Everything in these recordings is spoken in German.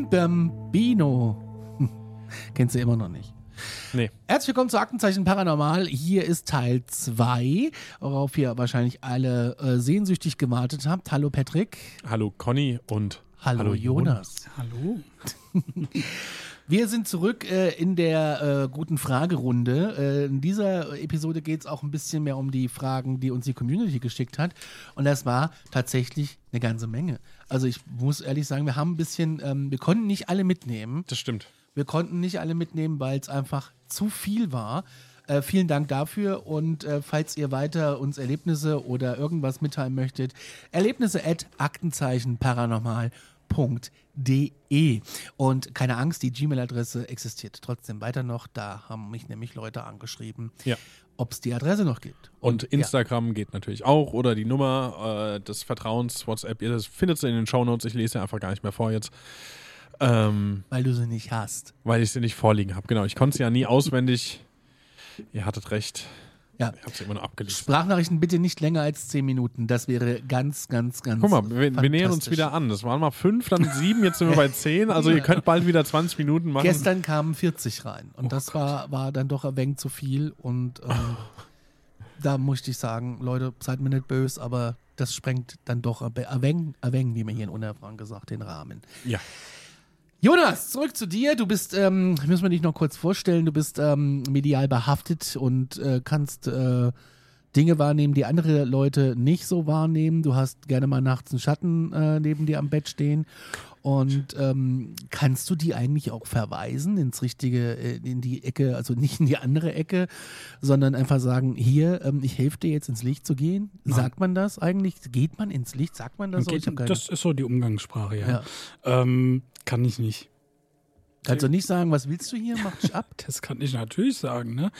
Bim Bam Bino. Kennst du immer noch nicht. Nee. Herzlich willkommen zu Aktenzeichen Paranormal. Hier ist Teil 2, worauf ihr wahrscheinlich alle äh, sehnsüchtig gewartet habt. Hallo Patrick. Hallo Conny und Hallo, Jonas. Hallo? Wir sind zurück äh, in der äh, guten Fragerunde. Äh, in dieser Episode geht es auch ein bisschen mehr um die Fragen, die uns die Community geschickt hat. Und das war tatsächlich eine ganze Menge. Also ich muss ehrlich sagen, wir haben ein bisschen, ähm, wir konnten nicht alle mitnehmen. Das stimmt. Wir konnten nicht alle mitnehmen, weil es einfach zu viel war. Äh, vielen Dank dafür und äh, falls ihr weiter uns Erlebnisse oder irgendwas mitteilen möchtet, Erlebnisse at aktenzeichen-paranormal.de und keine Angst, die Gmail-Adresse existiert trotzdem weiter noch. Da haben mich nämlich Leute angeschrieben, Ja. ob es die Adresse noch gibt. Und Instagram geht natürlich auch oder die Nummer äh, des Vertrauens, WhatsApp, ihr das findet ihr in den Shownotes. Ich lese sie einfach gar nicht mehr vor jetzt. Ähm, Weil du sie nicht hast. weil ich sie nicht vorliegen habe. Genau, ich konnte sie ja nie auswendig. Ihr hattet recht. Ja. Ich habe sie immer nur abgelesen. Sprachnachrichten bitte nicht länger als 10 Minuten. Das wäre ganz, ganz, ganz. Guck mal, wir, wir nähern uns wieder an. Das waren mal fünf, dann sieben, jetzt sind wir bei zehn. Also ihr könnt bald wieder 20 Minuten machen. Gestern kamen 40 rein und Oh das war, war dann doch ein wenig zu viel und ähm, da musste ich sagen, Leute, seid mir nicht böse, aber das sprengt dann doch ein wenig, wie man hier in Unerfragen gesagt, den Rahmen. Ja. Jonas, zurück zu dir. Du bist, ähm, müssen wir dich noch kurz vorstellen, du bist ähm, medial behaftet und äh, kannst äh, Dinge wahrnehmen, die andere Leute nicht so wahrnehmen. Du hast gerne mal nachts einen Schatten äh, neben dir am Bett stehen. Und ähm, kannst du die eigentlich auch verweisen ins richtige, äh, in die Ecke, also nicht in die andere Ecke, sondern einfach sagen, hier, ähm, ich helfe dir jetzt ins Licht zu gehen? Sagt man das eigentlich? Geht man ins Licht? Sagt man das? so? Geht, keine- das ist so die Umgangssprache, ja. Ja. Ähm, kann ich nicht. Kannst du nicht sagen, was willst du hier? Mach dich ab. Das kann ich natürlich sagen. Ne?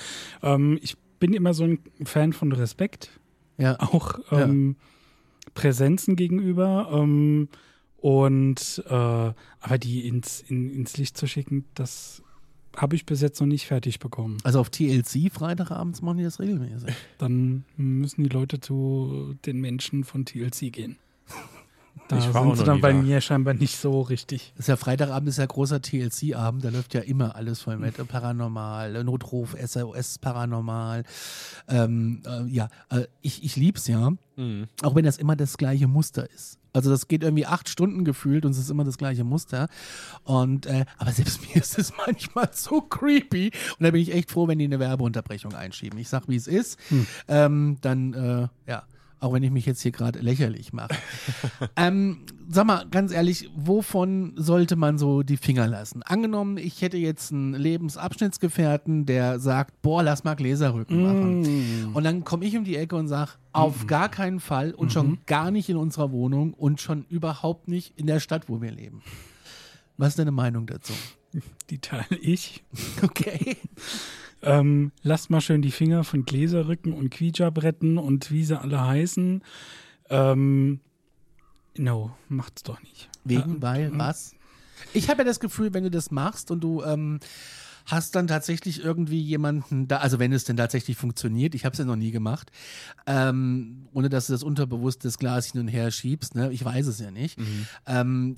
Ähm, ich bin immer so ein Fan von Respekt, Ja. auch ähm, Präsenzen gegenüber. Ähm, und äh, aber die ins, in, ins Licht zu schicken, das habe ich bis jetzt noch nicht fertig bekommen. Also auf TLC Freitagabends machen die das regelmäßig. Dann müssen die Leute zu den Menschen von TLC gehen. Da Ich war auch sind sie dann bei da. mir scheinbar nicht so richtig. Das ist ja Freitagabend, ist ja großer TLC-Abend, da läuft ja immer alles voll mit. Äh, Paranormal, Notruf, SOS Paranormal. Ähm, äh, ja, äh, ich, ich lieb's ja, Mhm. auch wenn das immer das gleiche Muster ist. Also das geht irgendwie acht Stunden gefühlt und es ist immer das gleiche Muster. Und äh, aber selbst mir ist es manchmal so creepy. Und da bin ich echt froh, wenn die eine Werbeunterbrechung einschieben. Ich sag, wie es ist. Ähm, dann, äh, ja, auch wenn ich mich jetzt hier gerade lächerlich mache. ähm, sag mal, ganz ehrlich, wovon sollte man so die Finger lassen? Angenommen, ich hätte jetzt einen Lebensabschnittsgefährten, der sagt, boah, lass mal Gläserrücken machen. Und dann komme ich um die Ecke und sage, auf gar keinen Fall und schon gar nicht in unserer Wohnung und schon überhaupt nicht in der Stadt, wo wir leben. Was ist deine Meinung dazu? Die teile ich. Okay. Ähm, lasst mal schön die Finger von Gläserrücken und Quietscher-Bretten und wie sie alle heißen. Ähm, no, macht's doch nicht. Wegen, weil, was? Ich habe ja das Gefühl, wenn du das machst und du ähm, hast dann tatsächlich irgendwie jemanden da, also wenn es denn tatsächlich funktioniert, ich habe es ja noch nie gemacht, ähm, ohne dass du das unterbewusst das Glas hin und her schiebst, ne? ich weiß es ja nicht, ähm,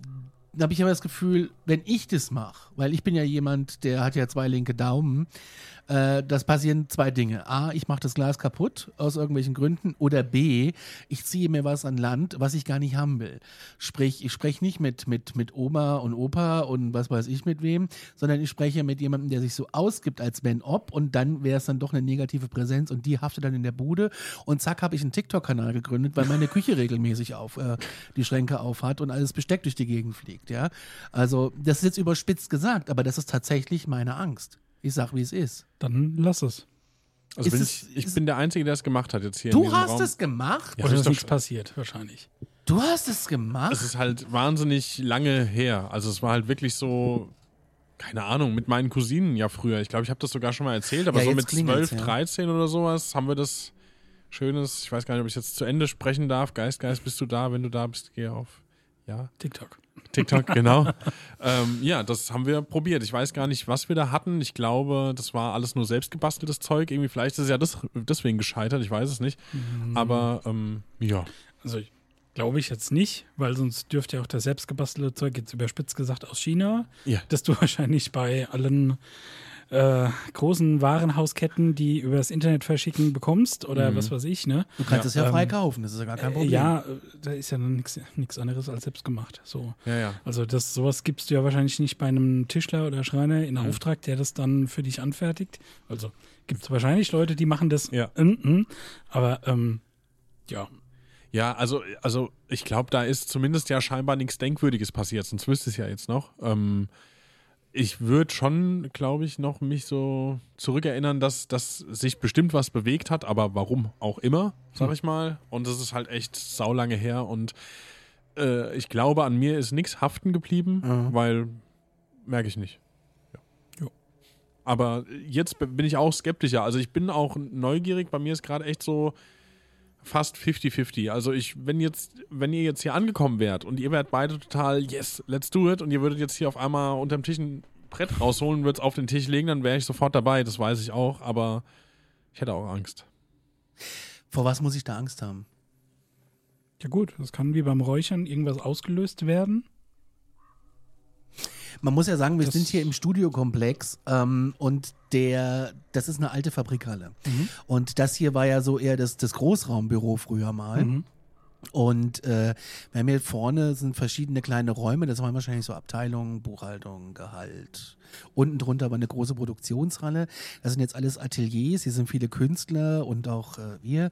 da habe ich aber das Gefühl, wenn ich das mache, weil ich bin ja jemand, der hat ja zwei linke Daumen, äh, das passieren zwei Dinge. A, ich mache das Glas kaputt aus irgendwelchen Gründen oder B, ich ziehe mir was an Land, was ich gar nicht haben will. Sprich, ich spreche nicht mit, mit, mit Oma und Opa und was weiß ich mit wem, sondern ich spreche mit jemandem, der sich so ausgibt, als wenn ob und dann wäre es dann doch eine negative Präsenz und die haftet dann in der Bude und zack habe ich einen TikTok-Kanal gegründet, weil meine Küche regelmäßig auf äh, die Schränke auf hat und alles Besteck durch die Gegend fliegt, ja. Also das ist jetzt überspitzt gesagt, aber das ist tatsächlich meine Angst. Ich sag, wie es ist. Dann lass es. Also bin es- ich, ich bin der Einzige, der es gemacht hat jetzt hier in Du hast Raum. es gemacht? Ja, Oder ist ist doch nichts passiert, wahrscheinlich. Du hast es gemacht? Es ist halt wahnsinnig lange her. Also es war halt wirklich so, keine Ahnung, mit meinen Cousinen ja früher. Ich glaube, ich habe das sogar schon mal erzählt, aber Ja, so mit klingelt's, 12, ja. 13 oder sowas haben wir das Schönes, ich weiß gar nicht, ob ich jetzt zu Ende sprechen darf. Geist, Geist, bist du da? Wenn du da bist, geh auf. Ja, TikTok. TikTok, genau. ähm, ja, das haben wir probiert. Ich weiß gar nicht, was wir da hatten. Ich glaube, das war alles nur selbst gebasteltes Zeug. Irgendwie, vielleicht ist es ja das, deswegen gescheitert, ich weiß es nicht. Mhm. Aber ähm, ja. Also ich glaube ich jetzt nicht, weil sonst dürfte ja auch das selbstgebastelte Zeug, jetzt überspitzt gesagt, aus China, Ja. das du wahrscheinlich bei allen äh, großen Warenhausketten, die übers Internet verschicken, bekommst oder was weiß ich, ne? du kannst es ja ähm, frei kaufen, das ist ja gar kein Äh, Problem. Ja, äh, da ist ja dann nichts anderes als selbst gemacht. So. Ja, ja. Also das sowas gibst du ja wahrscheinlich nicht bei einem Tischler oder Schreiner Mhm. in Auftrag, der das dann für dich anfertigt. Also gibt es wahrscheinlich Leute, die machen das. Ja. Mhm. Aber ähm, ja, Ja, also, also ich glaube, da ist zumindest ja scheinbar nichts Denkwürdiges passiert, sonst wüsste es ja jetzt noch. Ähm, ich würde schon, glaube ich, noch mich so zurückerinnern, dass, dass sich bestimmt was bewegt hat, aber warum auch immer, sag ich mal. Und das ist halt echt saulange her und äh, ich glaube, an mir ist nichts haften geblieben, weil merke ich nicht. Ja. Aber jetzt bin ich auch skeptischer. Also ich bin auch neugierig. Bei mir ist gerade echt so, fast 50-50. Also ich, wenn jetzt, wenn ihr jetzt hier angekommen wärt und ihr wärt beide total, yes, let's do it, und ihr würdet jetzt hier auf einmal unterm Tisch ein Brett rausholen, würdet es auf den Tisch legen, dann wäre ich sofort dabei, das weiß ich auch, aber ich hätte auch Angst. Vor was muss ich da Angst haben? ja gut, das kann wie beim Räuchern irgendwas ausgelöst werden. Man muss ja sagen, wir Das- sind hier im Studiokomplex ähm, und der, das ist eine alte Fabrikhalle. Und das hier war ja so eher das, das Großraumbüro früher mal. Und äh, wir haben hier vorne sind verschiedene kleine Räume, das waren wahrscheinlich so Abteilungen, Buchhaltung, Gehalt. Unten drunter war eine große Produktionshalle. Das sind jetzt alles Ateliers, hier sind viele Künstler und auch äh, wir.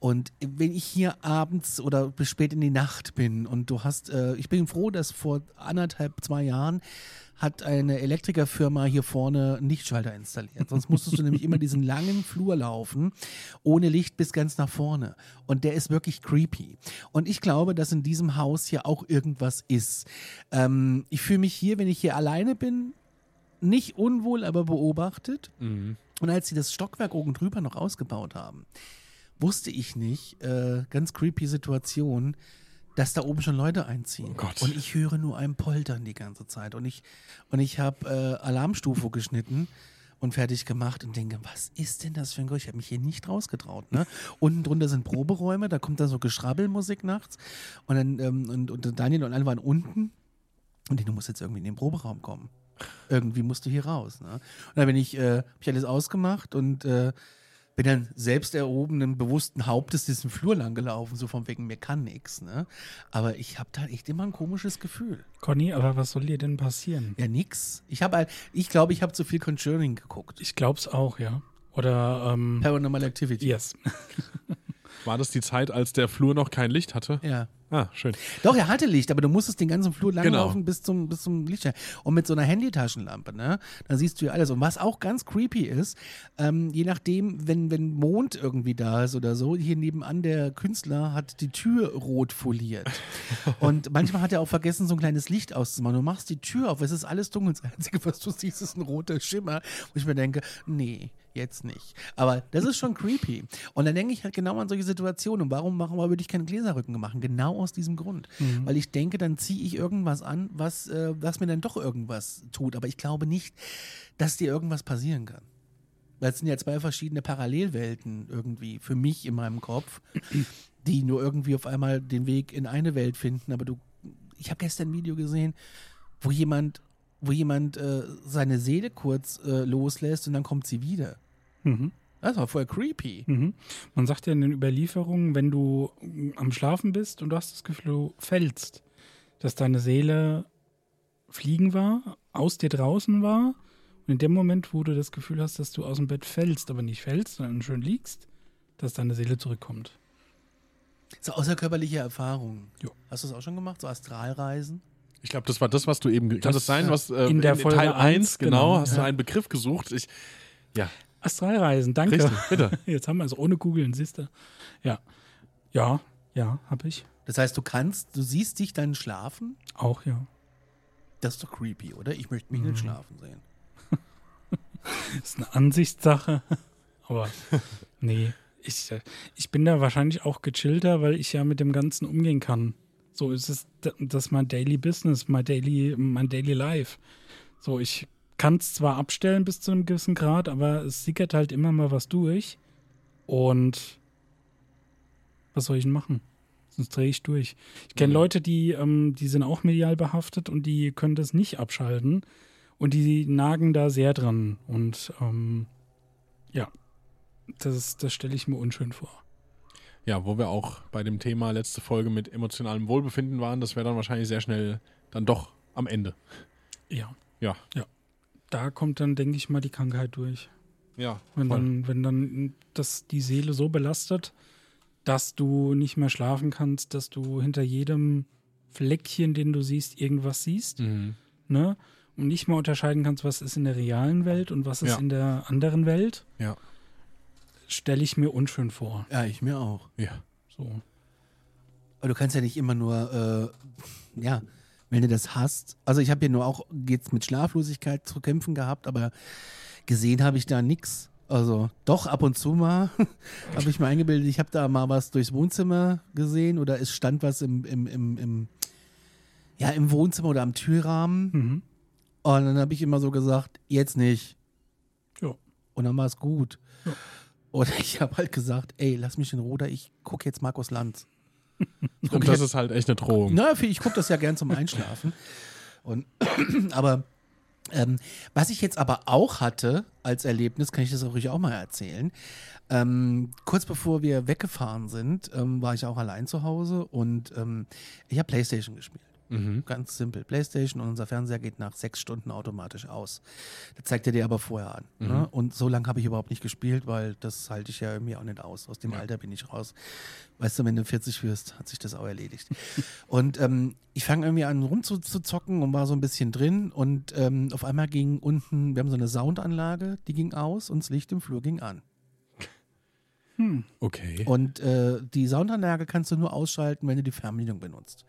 Und wenn ich hier abends oder bis spät in die Nacht bin und du hast, äh, ich bin froh, dass vor anderthalb, zwei Jahren hat eine Elektrikerfirma hier vorne einen Lichtschalter installiert. Sonst musstest du nämlich immer diesen langen Flur laufen, ohne Licht bis ganz nach vorne. Und der ist wirklich creepy. Und ich glaube, dass in diesem Haus hier auch irgendwas ist. Ähm, ich fühle mich hier, wenn ich hier alleine bin, nicht unwohl, aber beobachtet. Und als sie das Stockwerk oben drüber noch ausgebaut haben, wusste ich nicht, äh, ganz creepy Situation, dass da oben schon Leute einziehen. Gott. Und ich höre nur ein Poltern die ganze Zeit. Und ich, und ich habe äh, Alarmstufe geschnitten und fertig gemacht und denke, was ist denn das für ein Geräusch? Ich habe mich hier nicht rausgetraut. Ne? Unten drunter sind Proberäume, da kommt dann so Geschrabbelmusik nachts. Und dann, ähm, und, und Daniel und alle waren unten. Und du musst jetzt irgendwie in den Proberaum kommen. Irgendwie musst du hier raus. Ne? Und dann bin ich, äh, hab ich alles ausgemacht und äh, bin dann selbst erhobenen, bewussten Hauptes diesen Flur lang gelaufen, so von wegen, mir kann nix, ne? Aber ich habe da echt immer ein komisches Gefühl. Conny, aber was soll dir denn passieren? Ja, nix. Ich habe halt, ich glaube, ich habe zu viel Conjuring geguckt. Ich glaub's auch, ja. Oder ähm, Paranormal Activity. yes. War das die Zeit, als der Flur noch kein Licht hatte? Ja. Ah, schön. Doch, er hatte Licht, aber du musstest den ganzen Flur langlaufen Genau. bis zum, bis zum Lichtschein. Und mit so einer Handytaschenlampe, ne? Da siehst du ja alles. Und was auch ganz creepy ist, ähm, je nachdem, wenn, wenn Mond irgendwie da ist oder so, hier nebenan der Künstler hat die Tür rot foliert. Und manchmal hat er auch vergessen, so ein kleines Licht auszumachen. Du machst die Tür auf, es ist alles dunkel. Das Einzige, was du siehst, ist ein roter Schimmer. Wo ich mir denke, nee, jetzt nicht. Aber das ist schon creepy. Und dann denke ich halt genau an solche Situationen. Und warum machen wir, würde ich keinen Gläserrücken machen? Genau aus diesem Grund. Weil ich denke, dann ziehe ich irgendwas an, was, äh, was mir dann doch irgendwas tut. Aber ich glaube nicht, dass dir irgendwas passieren kann. Weil es sind ja zwei verschiedene Parallelwelten irgendwie für mich in meinem Kopf, die nur irgendwie auf einmal den Weg in eine Welt finden. Aber du, ich habe gestern ein Video gesehen, wo jemand, wo jemand äh, seine Seele kurz äh, loslässt und dann kommt sie wieder. Mhm. Das war voll creepy. Mhm. Man sagt ja in den Überlieferungen, wenn du mm, am Schlafen bist und du hast das Gefühl, du fällst, dass deine Seele fliegen war, aus dir draußen war. Und in dem Moment, wo du das Gefühl hast, dass du aus dem Bett fällst, aber nicht fällst, sondern schön liegst, dass deine Seele zurückkommt. So außerkörperliche Erfahrungen. Jo. Hast du das auch schon gemacht? So Astralreisen? Ich glaube, das war das, was du eben. Kann Das, das sein, äh, was äh, in der Folge Teil 1, eins, genau, genau, hast du ja. einen Begriff gesucht. Ich, ja, Astralreisen, danke. Richtig, bitte. Jetzt haben wir es ohne googeln, siehst du. Ja. Ja, ja, habe ich. Das heißt, du kannst, du siehst dich dann schlafen? Auch, ja. Das ist doch creepy, oder? Ich möchte mich nicht schlafen sehen. Das ist eine Ansichtssache. Aber nee, ich, äh, ich bin da wahrscheinlich auch gechillter, weil ich ja mit dem Ganzen umgehen kann. So ist es, das ist mein Daily Business, mein Daily, mein Daily Life. So, ich kann es zwar abstellen bis zu einem gewissen Grad, aber es sickert halt immer mal was durch. Und was soll ich denn machen? Sonst drehe ich durch. Ich kenne Leute, die, ähm, die sind auch medial behaftet und die können das nicht abschalten. Und die nagen da sehr dran. Und ähm, ja, das, das stelle ich mir unschön vor. ja, wo wir auch bei dem Thema letzte Folge mit emotionalem Wohlbefinden waren, das wäre dann wahrscheinlich sehr schnell dann doch am Ende. Ja. Ja. Da kommt dann, denke ich mal, die Krankheit durch. Ja, Wenn voll. dann, wenn dann das die Seele so belastet, dass du nicht mehr schlafen kannst, dass du hinter jedem Fleckchen, den du siehst, irgendwas siehst, Mhm. ne? Und nicht mehr unterscheiden kannst, was ist in der realen Welt und was ist Ja. in der anderen Welt, Ja, stelle ich mir unschön vor. Ja, ich mir auch. ja. So. Aber du kannst ja nicht immer nur, äh, ja, wenn du das hast. Also ich habe ja nur auch jetzt mit Schlaflosigkeit zu kämpfen gehabt, aber gesehen habe ich da nichts. Also doch ab und zu mal habe ich mir eingebildet, ich habe da mal was durchs Wohnzimmer gesehen oder es stand was im, im, im, im ja, im Wohnzimmer oder am Türrahmen. Mhm. Und dann habe ich immer so gesagt, jetzt nicht. Ja. Und dann war es gut. Ja. Oder ich habe halt gesagt, ey, lass mich in Ruhe, ich gucke jetzt Markus Lanz. Und das jetzt- ist halt echt eine Drohung. na, ich gucke das ja gern zum Einschlafen. Und, aber ähm, was ich jetzt aber auch hatte als Erlebnis, kann ich das auch ruhig auch mal erzählen. Ähm, kurz bevor wir weggefahren sind, ähm, war ich auch allein zu Hause und ähm, ich habe Playstation gespielt. Mhm. Ganz simpel. Playstation und unser Fernseher geht nach sechs Stunden automatisch aus. Das zeigt er dir aber vorher an. Ne? Und so lange habe ich überhaupt nicht gespielt, weil das halte ich ja irgendwie auch nicht aus. Aus dem Alter bin ich raus. Weißt du, wenn du 40 wirst, hat sich das auch erledigt. und ähm, ich fange irgendwie an rumzuzocken und war so ein bisschen drin und ähm, auf einmal ging unten, wir haben so eine Soundanlage, die ging aus und das Licht im Flur ging an. Okay. Und äh, die Soundanlage kannst du nur ausschalten, wenn du die Fernbedienung benutzt.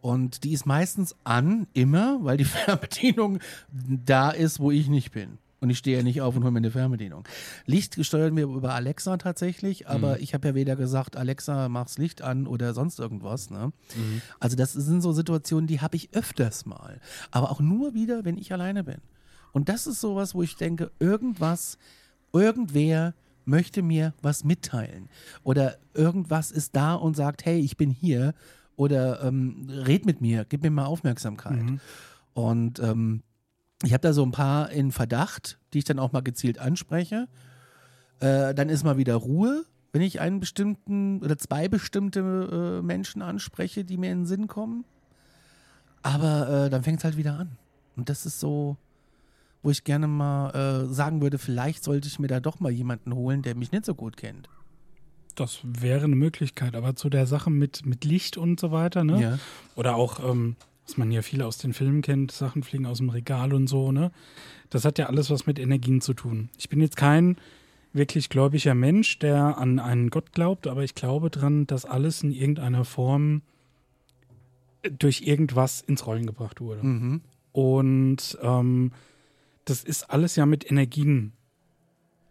Und die ist meistens an, immer, weil die Fernbedienung da ist, wo ich nicht bin. Und ich stehe ja nicht auf und hole mir eine Fernbedienung. Licht steuern wir über Alexa tatsächlich, aber ich habe ja weder gesagt, Alexa, mach's Licht an oder sonst irgendwas. Ne? Also das sind so Situationen, die habe ich öfters mal. Aber auch nur wieder, wenn ich alleine bin. Und das ist sowas, wo ich denke, irgendwas, irgendwer möchte mir was mitteilen. Oder irgendwas ist da und sagt, hey, ich bin hier. Oder ähm, red mit mir, gib mir mal Aufmerksamkeit. Und ähm, ich habe da so ein paar in Verdacht, die ich dann auch mal gezielt anspreche. Äh, dann ist mal wieder Ruhe, wenn ich einen bestimmten oder zwei bestimmte äh, Menschen anspreche, die mir in den Sinn kommen. Aber äh, dann fängt es halt wieder an. Und das ist so, wo ich gerne mal äh, sagen würde, vielleicht sollte ich mir da doch mal jemanden holen, der mich nicht so gut kennt. Das wäre eine Möglichkeit, aber zu der Sache mit, mit Licht und so weiter, ne? Ja. Oder auch, ähm, was man ja viel aus den Filmen kennt, Sachen fliegen aus dem Regal und so, ne? Das hat ja alles was mit Energien zu tun. Ich bin jetzt kein wirklich gläubiger Mensch, der an einen Gott glaubt, aber ich glaube dran, dass alles in irgendeiner Form durch irgendwas ins Rollen gebracht wurde. Mhm. Und ähm, das ist alles ja mit Energien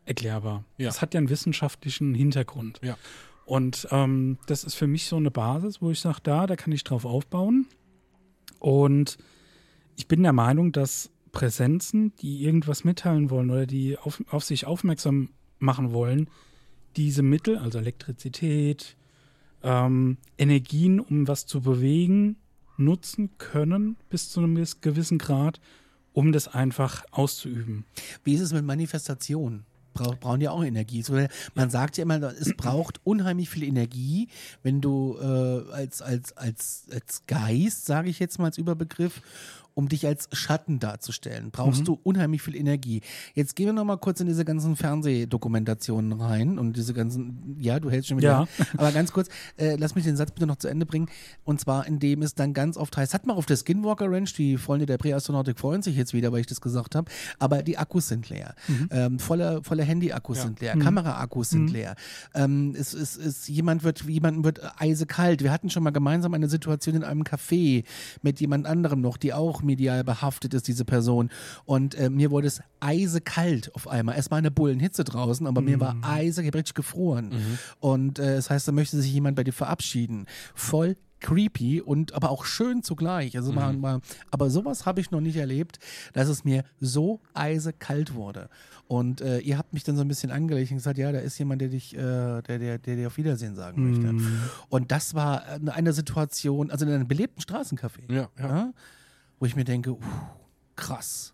erklärbar. Ja. Das hat ja einen wissenschaftlichen Hintergrund. Ja. Und ähm, das ist für mich so eine Basis, wo ich sage, da, da kann ich drauf aufbauen. Und ich bin der Meinung, dass Präsenzen, die irgendwas mitteilen wollen oder die auf, auf sich aufmerksam machen wollen, diese Mittel, also Elektrizität, ähm, Energien, um was zu bewegen, nutzen können bis zu einem gewissen Grad, um das einfach auszuüben. Wie ist es mit Manifestation? Brauch, brauchen ja auch Energie. So, man sagt ja immer, es braucht unheimlich viel Energie, wenn du äh, als, als, als, als Geist, sage ich jetzt mal als Überbegriff, um dich als Schatten darzustellen, brauchst Mhm. du unheimlich viel Energie. Jetzt gehen wir noch mal kurz in diese ganzen Fernsehdokumentationen rein und diese ganzen, ja, du hältst schon wieder, Ja. aber ganz kurz, äh, lass mich den Satz bitte noch zu Ende bringen. Und zwar, indem es dann ganz oft heißt, hat man auf der Skinwalker Ranch, die Freunde der Präastronautik freuen sich jetzt wieder, weil ich das gesagt habe, aber die Akkus sind leer. Ähm, volle, volle Handy-Akkus sind leer, Kamera-Akkus sind leer. Ähm, es, es, es, jemand wird, jemandem wird eisekalt. Wir hatten schon mal gemeinsam eine Situation in einem Café mit jemand anderem noch, die auch medial behaftet ist, diese Person. Und äh, mir wurde es eisekalt auf einmal. Es war eine Bullenhitze draußen, aber mir war eisig, ich richtig gefroren. Und äh, das heißt, da möchte sich jemand bei dir verabschieden. Voll creepy und aber auch schön zugleich. Also mal, mal, aber sowas habe ich noch nicht erlebt, dass es mir so eisekalt wurde. Und äh, ihr habt mich dann so ein bisschen angelegt und gesagt, ja, da ist jemand, der dich, äh, der, der, der dir auf Wiedersehen sagen möchte. Und das war äh, eine Situation, also in einem belebten Straßencafé, Ja, ja. Wo ich mir denke, uh, krass.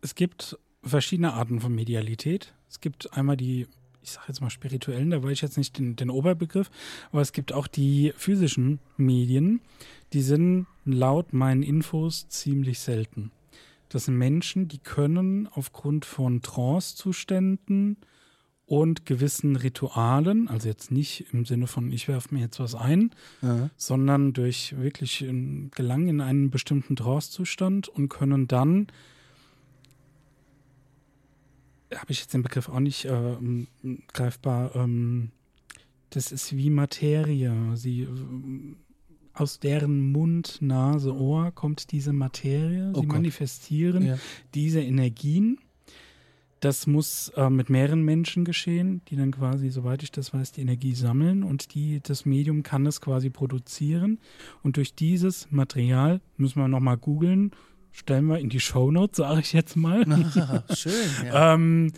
Es gibt verschiedene Arten von Medialität. Es gibt einmal die, ich sage jetzt mal spirituellen, da weiß ich jetzt nicht den, den Oberbegriff, aber es gibt auch die physischen Medien, die sind laut meinen Infos ziemlich selten. Das sind Menschen, die können aufgrund von Trance-Zuständen und gewissen Ritualen, also jetzt nicht im Sinne von, ich werfe mir jetzt was ein, sondern durch wirklich ein Gelangen in einen bestimmten Trance-Zustand und können dann habe ich jetzt den Begriff auch nicht äh, greifbar. Ähm, das ist wie Materie. Sie ähm, aus deren Mund, Nase, Ohr kommt diese Materie. Oh Sie Gott. manifestieren Ja. diese Energien. Das muss äh, mit mehreren Menschen geschehen, die dann quasi, soweit ich das weiß, die Energie sammeln und die, das Medium kann es quasi produzieren. Und durch dieses Material müssen wir nochmal googeln, stellen wir in die Shownotes, sage ich jetzt mal. Ah, schön. Ja. Ähm,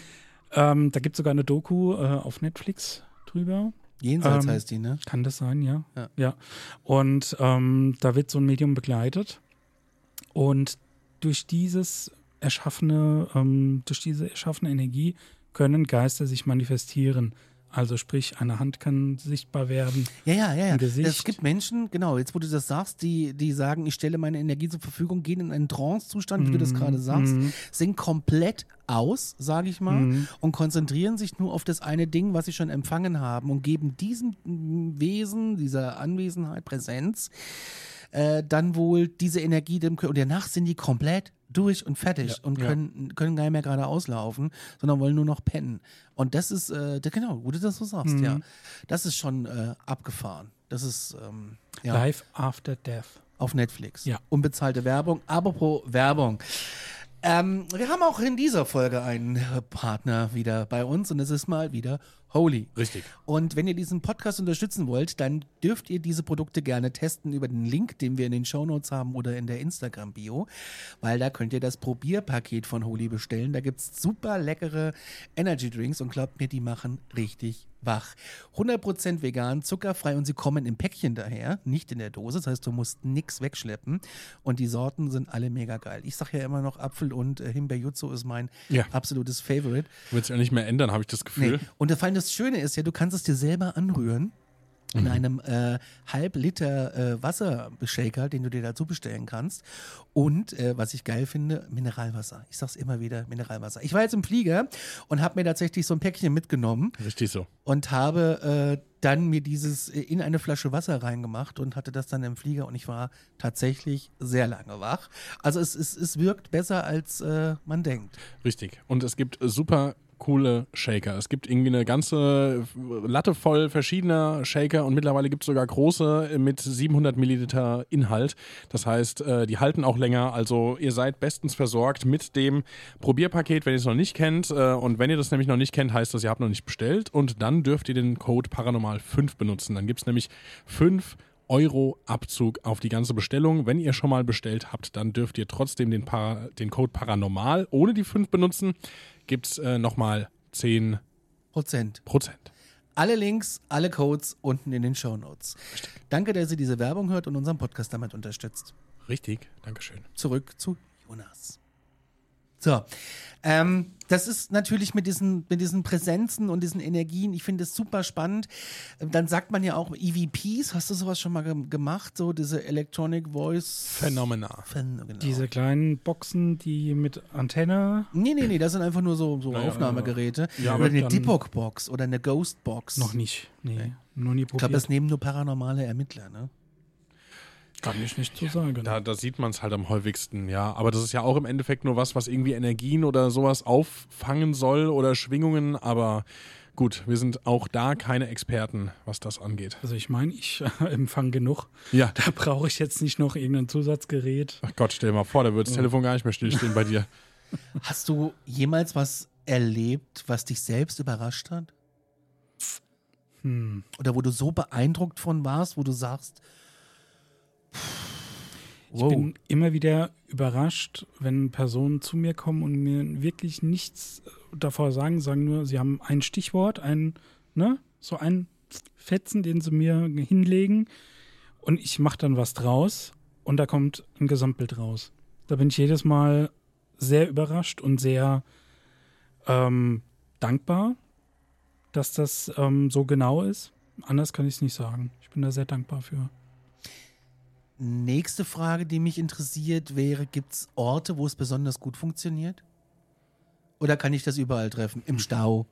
ähm, da gibt es sogar eine Doku äh, auf Netflix drüber. Jenseits ähm, heißt die, ne? Kann das sein, ja. Ja. Und ähm, da wird so ein Medium begleitet. Und durch dieses erschaffene, ähm, durch diese erschaffene Energie können Geister sich manifestieren. Also sprich, eine Hand kann sichtbar werden. Ja, ja, ja. ja. Es gibt Menschen, genau, jetzt wo du das sagst, die, die sagen, ich stelle meine Energie zur Verfügung, gehen in einen Trance-Zustand, wie du Mhm. das gerade sagst, sind komplett aus, sage ich mal, Mhm. und konzentrieren sich nur auf das eine Ding, was sie schon empfangen haben und geben diesem mm, Wesen, dieser Anwesenheit, Präsenz, äh, dann wohl diese Energie dem und danach sind die komplett durch und fertig und können, können gar nicht mehr gerade auslaufen, sondern wollen nur noch pennen. Und das ist, äh, genau, wo du das so sagst, ja. Das ist schon äh, abgefahren. Das ist ähm, ja, Life after death. auf Netflix. Ja. Unbezahlte Werbung. Apropos Werbung. Ähm, wir haben auch in dieser Folge einen Partner wieder bei uns und es ist mal wieder Holy. Richtig. Und wenn ihr diesen Podcast unterstützen wollt, dann dürft ihr diese Produkte gerne testen über den Link, den wir in den Shownotes haben oder in der Instagram-Bio, weil da könnt ihr das Probierpaket von Holy bestellen. Da gibt's super leckere Energy Drinks und glaubt mir, die machen richtig wach. 100% vegan, zuckerfrei und sie kommen im Päckchen daher, nicht in der Dose. Das heißt, du musst nix wegschleppen und die Sorten sind alle mega geil. Ich sag ja immer noch Apfel und äh, Himbeerjutsu ist mein Ja. absolutes Favorite. Wird sich ja nicht mehr ändern, habe ich das Gefühl. Nee. Und vor allem das Schöne ist ja, du kannst es dir selber anrühren in einem äh, halb Liter äh, Wassershaker, den du dir dazu bestellen kannst. Und äh, was ich geil finde, Mineralwasser. Ich sag's immer wieder, Mineralwasser. Ich war jetzt im Flieger und habe mir tatsächlich so ein Päckchen mitgenommen Richtig so. und habe äh, dann mir dieses äh, in eine Flasche Wasser reingemacht und hatte das dann im Flieger und ich war tatsächlich sehr lange wach. Also es, es, es wirkt besser, als äh, man denkt. Richtig. Und es gibt super coole Shaker. Es gibt irgendwie eine ganze Latte voll verschiedener Shaker und mittlerweile gibt es sogar große mit 700 Milliliter Inhalt. Das heißt, äh, die halten auch länger. Also ihr seid bestens versorgt mit dem Probierpaket, wenn ihr es noch nicht kennt. Äh, Und wenn ihr das nämlich noch nicht kennt, heißt das, ihr habt noch nicht bestellt. Und dann dürft ihr den Code Paranormal5 benutzen. Dann gibt es nämlich 5 Euro Abzug auf die ganze Bestellung. Wenn ihr schon mal bestellt habt, dann dürft ihr trotzdem den, Para, den Code Paranormal ohne die 5 benutzen. Gibt es äh, nochmal 10 Prozent. Prozent. Alle Links, alle Codes unten in den Show Notes. Danke, dass ihr diese Werbung hört und unseren Podcast damit unterstützt. Richtig, Dankeschön. Zurück zu Jonas. So, ähm, das ist natürlich mit diesen, mit diesen Präsenzen und diesen Energien, ich finde es super spannend. Ähm, Dann sagt man ja auch EVPs, hast du sowas schon mal ge gemacht? So diese Electronic Voice. Phänomenal. Phän genau. Diese kleinen Boxen, die mit Antenne Nee, nee, nee, das sind einfach nur so, so Aufnahmegeräte. Ja, oder aber eine Dipok-Box oder eine Ghost-Box. noch nicht. Nee, noch nie Ich glaube, probiert. das nehmen nur paranormale Ermittler, ne? Kann ich nicht so sagen. Da, da sieht man es halt am häufigsten, ja. Aber das ist ja auch im Endeffekt nur was, was irgendwie Energien oder sowas auffangen soll oder Schwingungen. Aber gut, wir sind auch da keine Experten, was das angeht. Also ich meine, ich äh, empfange genug. Ja. Da brauche ich jetzt nicht noch irgendein Zusatzgerät. Ach Gott, stell dir mal vor, da wird das Telefon gar nicht mehr stillstehen bei dir. Hast du jemals was erlebt, was dich selbst überrascht hat? Hm. Oder wo du so beeindruckt von warst, wo du sagst, Ich wow, bin immer wieder überrascht, wenn Personen zu mir kommen und mir wirklich nichts davor sagen, sagen nur, sie haben ein Stichwort, ein, ne, so ein Fetzen, den sie mir hinlegen und ich mache dann was draus und da kommt ein Gesamtbild raus. Da bin ich jedes Mal sehr überrascht und sehr ähm, dankbar, dass das ähm, so genau ist. Anders kann ich es nicht sagen. Ich bin da sehr dankbar für. Nächste Frage, die mich interessiert, wäre, gibt es Orte, wo es besonders gut funktioniert? Oder kann ich das überall treffen? Im Stau?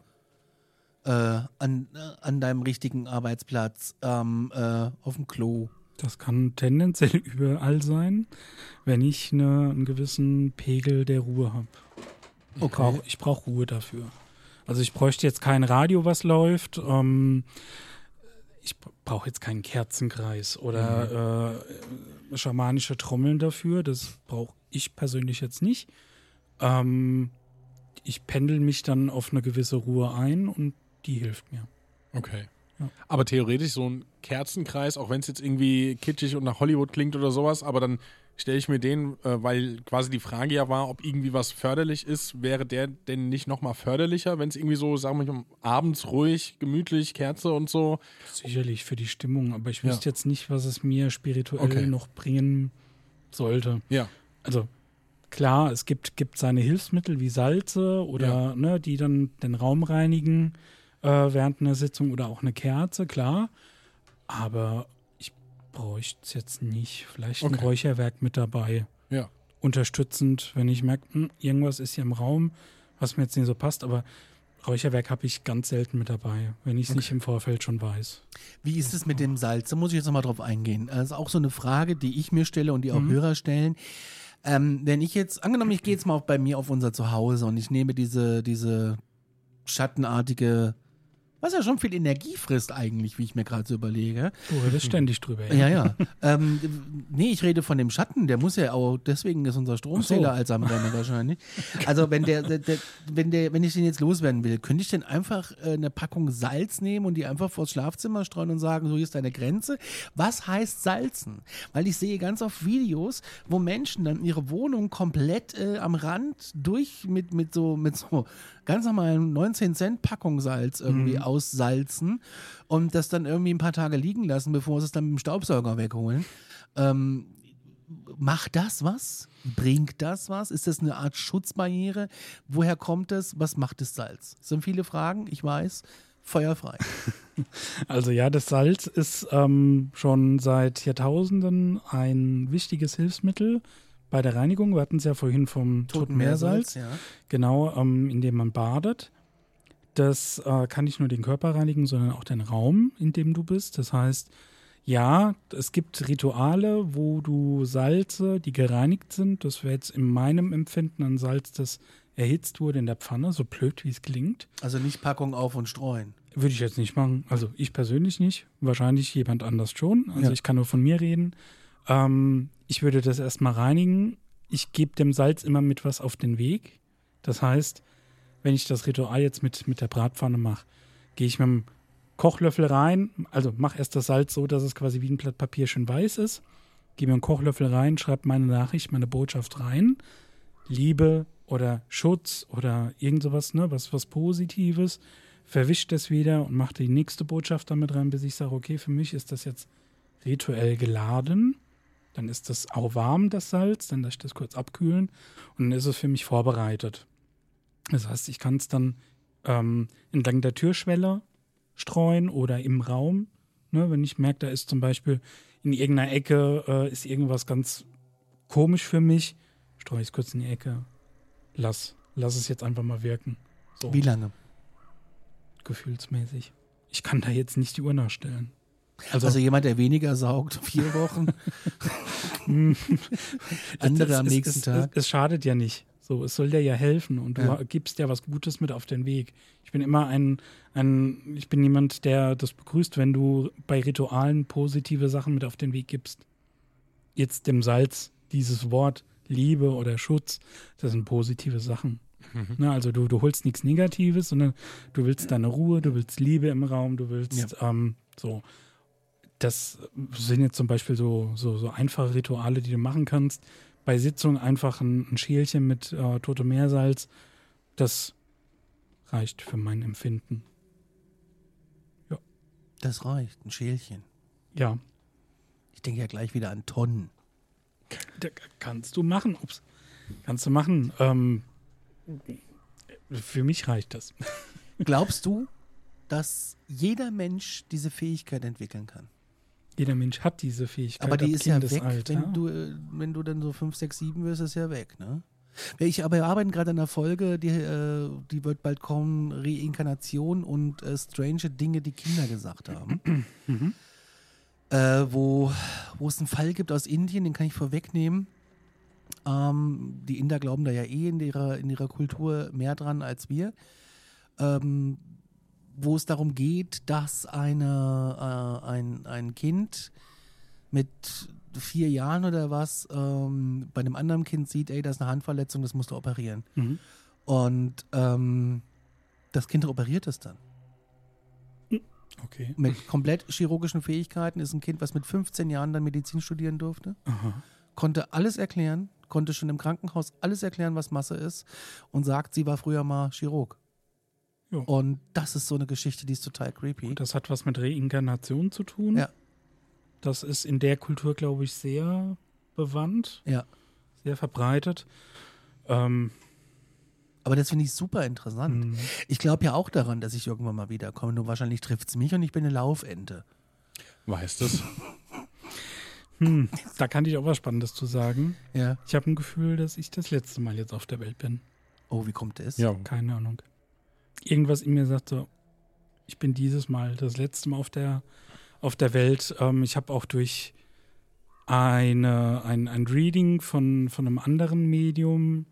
Äh, an, äh, an deinem richtigen Arbeitsplatz? Ähm, äh, auf dem Klo? Das kann tendenziell überall sein, wenn ich eine, einen gewissen Pegel der Ruhe habe. Ich Okay. brauche ich brauch Ruhe dafür. Also ich bräuchte jetzt kein Radio, was läuft. Ähm, ich brauche jetzt keinen Kerzenkreis oder äh, schamanische Trommeln dafür. Das brauche ich persönlich jetzt nicht. Ähm, ich pendel mich dann auf eine gewisse Ruhe ein und die hilft mir. Okay. Ja. Aber theoretisch so ein Kerzenkreis, auch wenn es jetzt irgendwie kitschig und nach Hollywood klingt oder sowas, aber dann stelle ich mir den, äh, weil quasi die Frage ja war, ob irgendwie was förderlich ist, wäre der denn nicht nochmal förderlicher, wenn es irgendwie so, sagen wir mal, abends ruhig, gemütlich, Kerze und so. Sicherlich für die Stimmung, aber ich Ja. wüsste jetzt nicht, was es mir spirituell Okay. noch bringen sollte. Ja. Also klar, es gibt, gibt seine Hilfsmittel wie Salze oder Ja. ne, die dann den Raum reinigen äh, während einer Sitzung oder auch eine Kerze, klar. Aber bräuchte es jetzt nicht. Vielleicht ein Okay. Räucherwerk mit dabei. Ja. Unterstützend, wenn ich merke, hm, irgendwas ist hier im Raum, was mir jetzt nicht so passt, aber Räucherwerk habe ich ganz selten mit dabei, wenn ich es nicht im Vorfeld schon weiß. Wie ist es mit dem Salz? Da muss ich jetzt nochmal drauf eingehen. Das ist auch so eine Frage, die ich mir stelle und die Mhm. auch Hörer stellen. Ähm, wenn ich jetzt, angenommen, ich gehe jetzt mal bei mir auf unser Zuhause und ich nehme diese, diese schattenartige, was ja schon viel Energie frisst eigentlich, wie ich mir gerade so überlege. Du redest ständig drüber. Ja, ja. ähm, nee, ich rede von dem Schatten, der muss ja auch, deswegen ist unser Stromzähler so. als am Rennen wahrscheinlich. Also wenn der, der, der, wenn der, wenn ich den jetzt loswerden will, könnte ich denn einfach äh, eine Packung Salz nehmen und die einfach vors Schlafzimmer streuen und sagen, so hier ist deine Grenze. Was heißt salzen? Weil ich sehe ganz oft Videos, wo Menschen dann ihre Wohnung komplett äh, am Rand durch mit, mit so, mit so ganz normalen 19 Cent Packung Salz irgendwie aussalzen und das dann irgendwie ein paar Tage liegen lassen, bevor sie es dann mit dem Staubsauger wegholen. Ähm, macht das was? Bringt das was? Ist das eine Art Schutzbarriere? Woher kommt es? Was macht das Salz? Das sind viele Fragen, ich weiß. Feuerfrei. Also ja, das Salz ist ähm, schon seit Jahrtausenden ein wichtiges Hilfsmittel bei der Reinigung. Wir hatten es ja vorhin vom Toten Meersalz. ja. Genau, ähm, in dem man badet. Das äh, kann nicht nur den Körper reinigen, sondern auch den Raum, in dem du bist. Das heißt, ja, es gibt Rituale, wo du Salze, die gereinigt sind, das wäre jetzt in meinem Empfinden ein Salz, das erhitzt wurde in der Pfanne, so blöd wie es klingt. Also nicht Packung auf und streuen. Würde ich jetzt nicht machen. Also ich persönlich nicht. Wahrscheinlich jemand anders schon. Also Ja. ich kann nur von mir reden. Ähm, ich würde das erstmal reinigen. Ich gebe dem Salz immer mit was auf den Weg. Das heißt, wenn ich das Ritual jetzt mit, mit der Bratpfanne mache, gehe ich mit dem Kochlöffel rein. Also mach erst das Salz so, dass es quasi wie ein Blatt Papier schön weiß ist. Gebe mir einen Kochlöffel rein, schreibe meine Nachricht, meine Botschaft rein. Liebe oder Schutz oder irgend sowas, ne, was, was Positives verwischt es wieder und macht die nächste Botschaft damit rein, bis ich sage, okay, für mich ist das jetzt rituell geladen. Dann ist das auch warm, das Salz, dann lasse ich das kurz abkühlen und dann ist es für mich vorbereitet. Das heißt, ich kann es dann ähm, entlang der Türschwelle streuen oder im Raum. Ne, wenn ich merke, da ist zum Beispiel in irgendeiner Ecke äh, ist irgendwas ganz komisch für mich, streue ich es kurz in die Ecke. Lass, lass es jetzt einfach mal wirken. So, Wie lange? gefühlsmäßig. Ich kann da jetzt nicht die Uhr nachstellen. Also, Also, jemand, der weniger saugt, vier Wochen. Andere am nächsten es, Tag. Es, es schadet ja nicht. So, es soll dir ja helfen und du Ja. gibst ja was Gutes mit auf den Weg. Ich bin immer ein, ein, ich bin jemand, der das begrüßt, wenn du bei Ritualen positive Sachen mit auf den Weg gibst. Jetzt dem Salz, dieses Wort Liebe oder Schutz, das sind positive Sachen. Ne, also du, du holst nichts Negatives, sondern du willst deine Ruhe, du willst Liebe im Raum, du willst ähm, so. Das sind jetzt zum Beispiel so, so, so einfache Rituale, die du machen kannst. Bei Sitzung einfach ein, ein Schälchen mit äh, totem Meersalz. Das reicht für mein Empfinden. Das reicht, ein Schälchen. Ja, Ich denke ja gleich wieder an Tonnen. kannst du machen. Ups. Kannst du machen. Ähm, für mich reicht das. Glaubst du, dass jeder Mensch diese Fähigkeit entwickeln kann? Jeder Mensch hat diese Fähigkeit. Aber die ist ja weg, wenn du, äh, wenn du dann so 5, 6, 7 wirst, ist ja weg, ne? Ich aber wir arbeiten gerade an einer Folge, die, äh, die wird bald kommen, Reinkarnation und äh, strange Dinge, die Kinder gesagt haben. äh, wo, wo es einen Fall gibt aus Indien, den kann ich vorwegnehmen. Ähm, die Inder glauben da ja eh in ihrer, in ihrer Kultur mehr dran als wir. Ähm, wo es darum geht, dass eine, äh, ein, ein Kind mit vier Jahren oder was ähm, bei einem anderen Kind sieht, ey, da ist eine Handverletzung, das musst du operieren. Mhm. Und ähm, das Kind operiert es dann. Okay. Mit komplett chirurgischen Fähigkeiten ist ein Kind, was mit 15 Jahren dann Medizin studieren durfte. Aha. Konnte alles erklären, konnte schon im Krankenhaus alles erklären, was Masse ist und sagt, sie war früher mal Chirurg. Jo. Und das ist so eine Geschichte, die ist total creepy. Das hat was mit Reinkarnation zu tun. Ja. Das ist in der Kultur, glaube ich, sehr bewandt, Ja. sehr verbreitet. Ähm, Aber das finde ich super interessant. Mhm. Ich glaube ja auch daran, dass ich irgendwann mal wiederkomme. Nur wahrscheinlich trifft es mich und ich bin eine Laufente. Weißt es? hm, da kann ich auch was Spannendes zu sagen. Ja. Ich habe ein Gefühl, dass ich das letzte Mal jetzt auf der Welt bin. Oh, wie kommt es? Ja. Keine Ahnung. Irgendwas in mir sagt so, ich bin dieses Mal das letzte Mal auf der, auf der Welt. Ähm, ich habe auch durch eine, ein, ein Reading von, von einem anderen Medium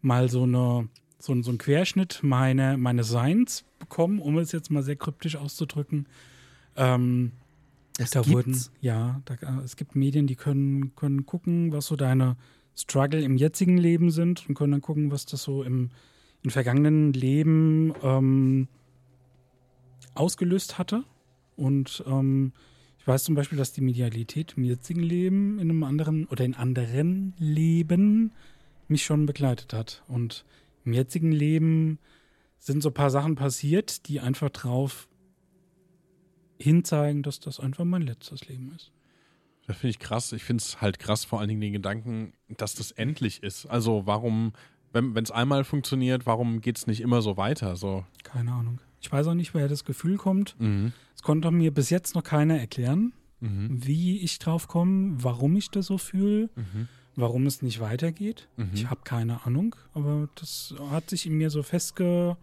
mal so, eine, so, ein- so einen Querschnitt meine, meines Seins bekommen, um es jetzt mal sehr kryptisch auszudrücken. Ähm, Es da gibt's. wurden, ja, da, es gibt Medien, die können, können gucken, was so deine Struggle im jetzigen Leben sind und können dann gucken, was das so im, im vergangenen Leben ähm, ausgelöst hatte. Und ähm, ich weiß zum Beispiel, dass die Medialität im jetzigen Leben in einem anderen oder in anderen Leben mich schon begleitet hat. Und im jetzigen Leben sind so ein paar Sachen passiert, die einfach drauf hinzeigen, dass das einfach mein letztes Leben ist. Das finde ich krass. Ich finde es halt krass, vor allen Dingen den Gedanken, dass das endlich ist. Also warum, wenn es einmal funktioniert, warum geht es nicht immer so weiter? So. Keine Ahnung. Ich weiß auch nicht, woher das Gefühl kommt. Mhm. Es konnte mir bis jetzt noch keiner erklären, Mhm. wie ich drauf komme, warum ich das so fühle, Mhm. warum es nicht weitergeht. Mhm. Ich habe keine Ahnung, aber das hat sich in mir so festge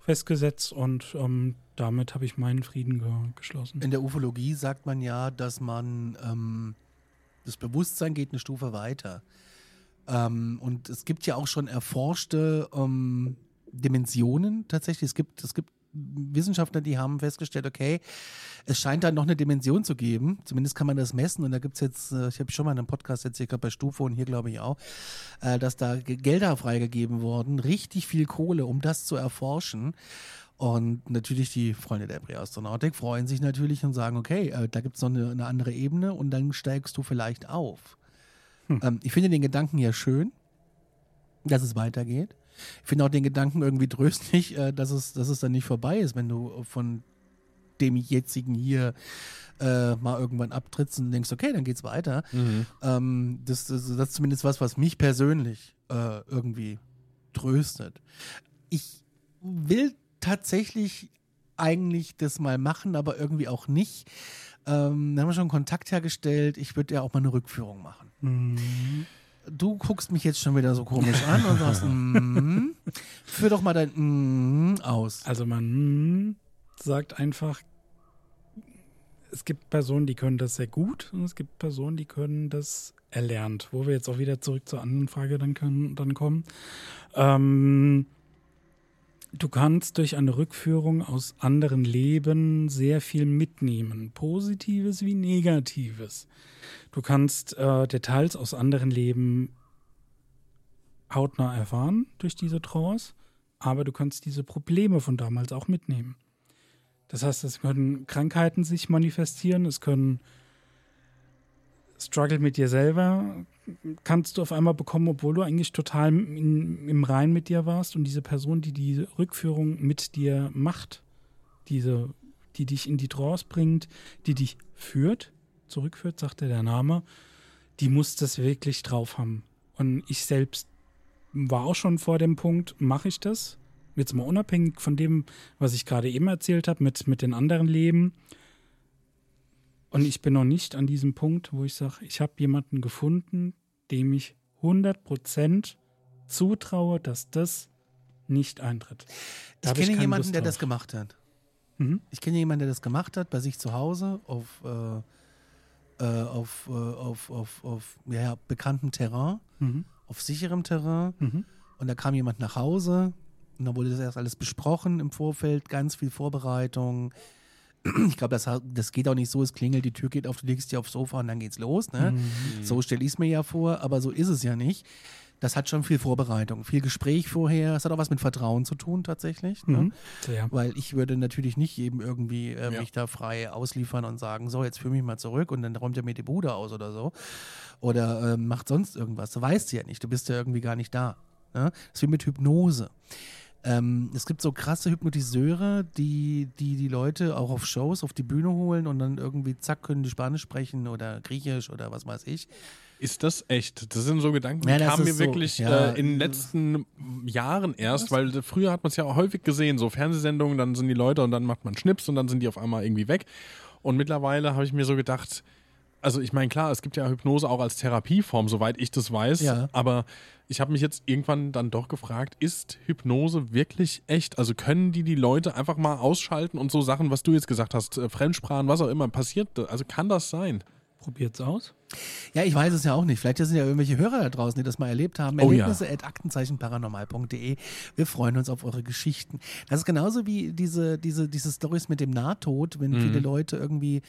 festgesetzt und ähm, damit habe ich meinen Frieden ge geschlossen. In der Ufologie sagt man ja, dass man ähm, das Bewusstsein geht eine Stufe weiter. Ähm, und es gibt ja auch schon erforschte ähm, Dimensionen tatsächlich. Es gibt, es gibt Wissenschaftler, die haben festgestellt, okay, es scheint da noch eine Dimension zu geben. Zumindest kann man das messen. Und da gibt es jetzt, äh, ich habe schon mal in einem Podcast jetzt hier bei Stufo und hier glaube ich auch, äh, dass da Ge- Gelder freigegeben wurden, richtig viel Kohle, um das zu erforschen. Und natürlich die Freunde der Präastronautik freuen sich natürlich und sagen, okay, äh, da gibt es noch eine, eine andere Ebene und dann steigst du vielleicht auf. Ähm, ich finde den Gedanken ja schön, dass es weitergeht. Ich finde auch den Gedanken irgendwie tröstlich, äh, dass, es, dass es dann nicht vorbei ist, wenn du von dem jetzigen hier äh, mal irgendwann abtrittst und denkst, okay, dann geht's weiter. Ähm, das, das, das ist zumindest was, was mich persönlich äh, irgendwie tröstet. Ich will tatsächlich eigentlich das mal machen, aber irgendwie auch nicht. Ähm, da haben wir schon Kontakt hergestellt. Ich würde ja auch mal eine Rückführung machen. Du guckst mich jetzt schon wieder so komisch an und sagst, mm, führ doch mal dein mm aus. Also man mm, sagt einfach, es gibt Personen, die können das sehr gut und es gibt Personen, die können das erlernt. Wo wir jetzt auch wieder zurück zur anderen Frage dann, können, dann kommen. Ähm, du kannst durch eine Rückführung aus anderen Leben sehr viel mitnehmen. Positives wie Negatives. Du kannst äh, Details aus anderen Leben hautnah erfahren durch diese Trance, aber du kannst diese Probleme von damals auch mitnehmen. Das heißt, es können Krankheiten sich manifestieren, es können Struggle mit dir selber kannst du auf einmal bekommen, obwohl du eigentlich total in, im Rein mit dir warst und diese Person, die die Rückführung mit dir macht, diese, die dich in die Trance bringt, die dich führt, zurückführt, sagte der Name, die muss das wirklich drauf haben. Und ich selbst war auch schon vor dem Punkt, mache ich das? Jetzt mal unabhängig von dem, was ich gerade eben erzählt habe, mit, mit den anderen Leben. Und ich bin noch nicht an diesem Punkt, wo ich sage, ich habe jemanden gefunden, dem ich 100% zutraue, dass das nicht eintritt. Da Ich kenne keine jemanden, Lust der drauf. das gemacht hat. Mhm. Ich kenne jemanden, der das gemacht hat, bei sich zu Hause auf, äh, äh, auf, äh, auf, auf, auf ja, ja, bekanntem Terrain, Mhm. auf sicherem Terrain. Mhm. Und da kam jemand nach Hause und da wurde das erst alles besprochen im Vorfeld, ganz viel Vorbereitung. Ich glaube, das, das geht auch nicht so, es klingelt, die Tür geht auf, du legst dich aufs Sofa und dann geht's los. Ne? So stelle ich es mir ja vor, aber so ist es ja nicht. Das hat schon viel Vorbereitung, viel Gespräch vorher. Es hat auch was mit Vertrauen zu tun tatsächlich. Ne? Mhm. Sehr. Weil ich würde natürlich nicht jedem irgendwie äh, Ja. mich da frei ausliefern und sagen, so, jetzt führ mich mal zurück und dann räumt er mir die Bude aus oder so. Oder ähm, macht sonst irgendwas. Du weißt ja nicht, du bist ja irgendwie gar nicht da. Ne? Das ist wie mit Hypnose. Ähm, es gibt so krasse Hypnotiseure, die, die die Leute auch auf Shows auf die Bühne holen und dann irgendwie zack können die Spanisch sprechen oder Griechisch oder was weiß ich. Ist das echt? Das sind so Gedanken, die Ja, kamen mir so, wirklich ja. äh, in den letzten Jahren erst, weil früher hat man es ja auch häufig gesehen, so Fernsehsendungen, dann sind die Leute und dann macht man Schnips und dann sind die auf einmal irgendwie weg. Und mittlerweile habe ich mir so gedacht, also ich meine, klar, es gibt ja Hypnose auch als Therapieform, soweit ich das weiß, Ja. aber ich habe mich jetzt irgendwann dann doch gefragt, ist Hypnose wirklich echt? Also können die die Leute einfach mal ausschalten und so Sachen, was du jetzt gesagt hast, äh, Fremdsprachen, was auch immer, passiert, also kann das sein? Probiert's aus. Ja, ich weiß es ja auch nicht. Vielleicht sind ja irgendwelche Hörer da draußen, die das mal erlebt haben. Oh ja. Erlebnisse at aktenzeichenparanormal.de. Wir freuen uns auf eure Geschichten. Das ist genauso wie diese, diese, diese Stories mit dem Nahtod, wenn viele Leute irgendwie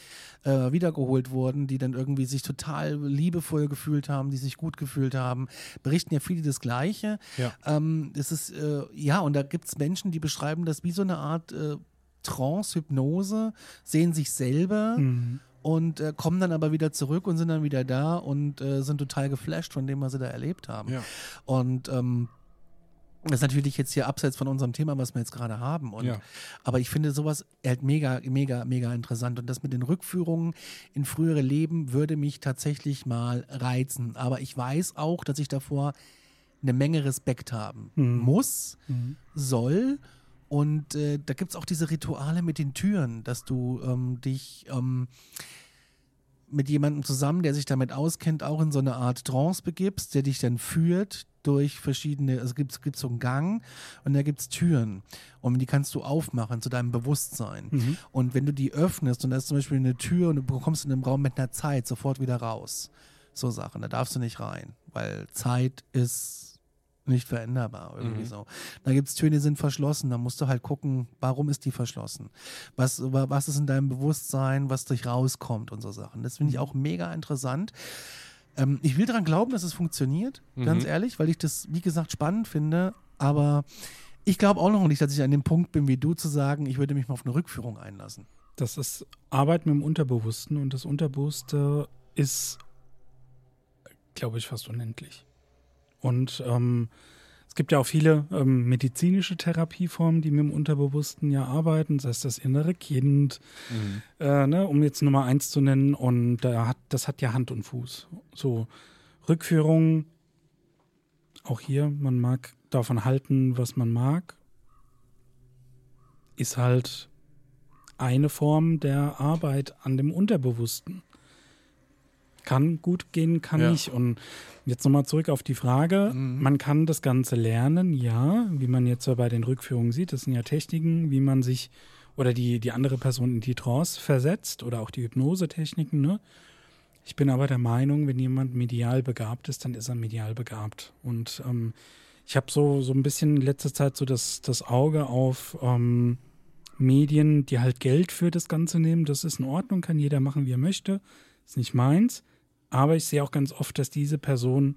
äh, wiedergeholt wurden, die dann irgendwie sich total liebevoll gefühlt haben, die sich gut gefühlt haben. Berichten ja viele das Gleiche. Ja. Ähm, das ist, äh, ja, und da gibt es Menschen, die beschreiben das wie so eine Art äh, Trance, Hypnose, sehen sich selber und äh, kommen dann aber wieder zurück und sind dann wieder da und äh, sind total geflasht von dem, was sie da erlebt haben. Ja. Und ähm, das ist natürlich jetzt hier abseits von unserem Thema, was wir jetzt gerade haben. Und, Ja. Aber ich finde sowas halt mega, mega, mega interessant. Und das mit den Rückführungen in frühere Leben würde mich tatsächlich mal reizen. Aber ich weiß auch, dass ich davor eine Menge Respekt haben muss, soll. Und äh, da gibt es auch diese Rituale mit den Türen, dass du ähm, dich ähm, mit jemandem zusammen, der sich damit auskennt, auch in so eine Art Trance begibst, der dich dann führt durch verschiedene, also gibt es so einen Gang und da gibt es Türen. Und die kannst du aufmachen zu deinem Bewusstsein. Und wenn du die öffnest und da ist zum Beispiel eine Tür und du bekommst in einem Raum mit einer Zeit sofort wieder raus, so Sachen, da darfst du nicht rein, weil Zeit ist nicht veränderbar, irgendwie so. Da gibt es Türen, die sind verschlossen, da musst du halt gucken, warum ist die verschlossen? Was, wa- was ist in deinem Bewusstsein, was durch rauskommt und so Sachen. Das finde ich auch mega interessant. Ähm, ich will daran glauben, dass es funktioniert, ganz ehrlich, weil ich das, wie gesagt, spannend finde, aber ich glaube auch noch nicht, dass ich an dem Punkt bin, wie du zu sagen, ich würde mich mal auf eine Rückführung einlassen. Das ist Arbeit mit dem Unterbewussten und das Unterbewusste ist, glaube ich, fast unendlich. Und ähm, Es gibt ja auch viele ähm, medizinische Therapieformen, die mit dem Unterbewussten ja arbeiten, sei es das innere Kind, äh, ne, um jetzt Nummer eins zu nennen. Und da hat, das hat ja Hand und Fuß. So Rückführung, auch hier, man mag davon halten, was man mag, ist halt eine Form der Arbeit an dem Unterbewussten. Kann gut gehen, kann Ja. nicht. Und jetzt nochmal zurück auf die Frage. Man kann das Ganze lernen, ja, wie man jetzt bei den Rückführungen sieht. Das sind ja Techniken, wie man sich oder die, die andere Person in die Trance versetzt oder auch die Hypnosetechniken. Ne? Ich bin aber der Meinung, wenn jemand medial begabt ist, dann ist er medial begabt. Und ähm, ich habe so, so ein bisschen in letzter Zeit so das, das Auge auf ähm, Medien, die halt Geld für das Ganze nehmen. Das ist in Ordnung, kann jeder machen, wie er möchte. Ist nicht meins. Aber ich sehe auch ganz oft, dass diese Personen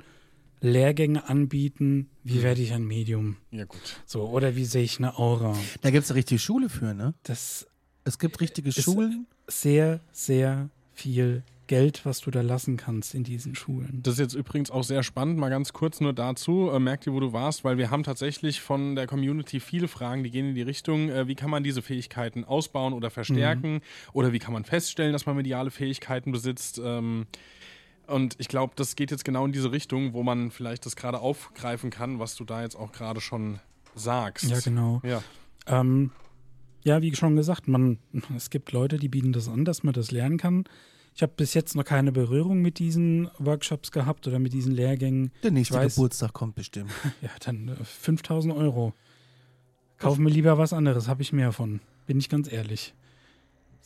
Lehrgänge anbieten. Wie werde ich ein Medium? Ja, gut. So, oder wie sehe ich eine Aura? Da gibt es eine richtige Schule für, ne? Das Es gibt richtige Schulen. sehr, sehr viel Geld, was du da lassen kannst in diesen Schulen. Das ist jetzt übrigens auch sehr spannend, mal ganz kurz nur dazu. Äh, merk dir, wo du warst, weil wir haben tatsächlich von der Community viele Fragen, die gehen in die Richtung, äh, wie kann man diese Fähigkeiten ausbauen oder verstärken oder wie kann man feststellen, dass man mediale Fähigkeiten besitzt. Ähm, und ich glaube, das geht jetzt genau in diese Richtung, wo man vielleicht das gerade aufgreifen kann, was du da jetzt auch gerade schon sagst. Ja, genau. Ja. Ähm, ja, wie schon gesagt, man, es gibt Leute, die bieten das an, dass man das lernen kann. Ich habe bis jetzt noch keine Berührung mit diesen Workshops gehabt oder mit diesen Lehrgängen. Der nächste weiß- Geburtstag kommt bestimmt. Ja, dann äh, 5000 Euro. Kauf mir lieber was anderes, habe ich mehr von. Bin ich ganz ehrlich.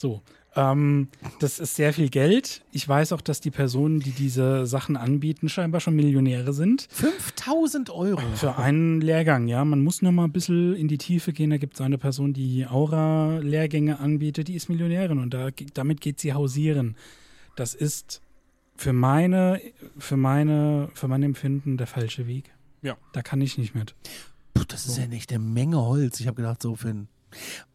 So, ähm, das ist sehr viel Geld. Ich weiß auch, dass die Personen, die diese Sachen anbieten, scheinbar schon Millionäre sind. 5000 Euro. Für einen Lehrgang, ja. Man muss nur mal ein bisschen in die Tiefe gehen. Da gibt es eine Person, die Aura-Lehrgänge anbietet, die ist Millionärin und da, damit geht sie hausieren. Das ist für meine, für meine, für mein Empfinden der falsche Weg. Ja. Da kann ich nicht mit. Puh, das ist ja nicht eine Menge Holz. Ich habe gedacht, so für ein,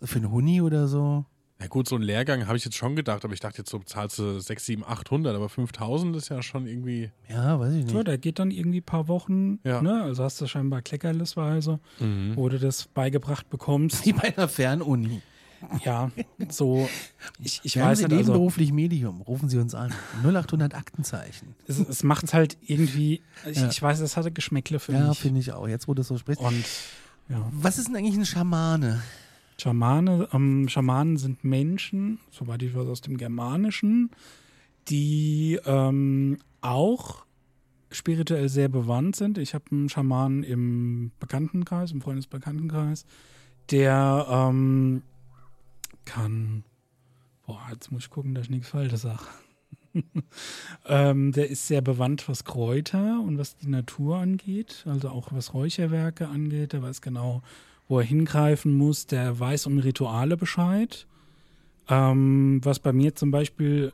für ein Huni oder so. Na gut, so ein Lehrgang habe ich jetzt schon gedacht, aber ich dachte jetzt so zahlst du 6, 7, 800, aber 5000 ist ja schon irgendwie. Ja, weiß ich So, nicht. der geht dann irgendwie ein paar Wochen, Ja. ne? Also hast du scheinbar Kleckerlesweise, wo du das beigebracht bekommst. Wie bei einer Fernuni. ja, so. Ich, ich Werden weiß Sie nicht, also, nebenberuflich Medium? Rufen Sie uns an. 0800 Aktenzeichen. es, es macht halt irgendwie, ich, Ja. ich weiß, es hatte Geschmäckle für Ja, mich. finde ich auch. Jetzt, wo du das so sprichst. Und ja, Was ist denn eigentlich ein Schamane? Schamane, ähm, Schamanen sind Menschen, soweit ich weiß, aus dem Germanischen, die ähm, auch spirituell sehr bewandt sind. Ich habe einen Schamanen im Bekanntenkreis, im Freundesbekanntenkreis, der ähm, kann, boah, jetzt muss ich gucken, dass ich nichts Falsches sage. ähm, der ist sehr bewandt, was Kräuter und was die Natur angeht, also auch was Räucherwerke angeht. Der weiß genau, wo er hingreifen muss. Der weiß um Rituale Bescheid. Ähm, was bei mir zum Beispiel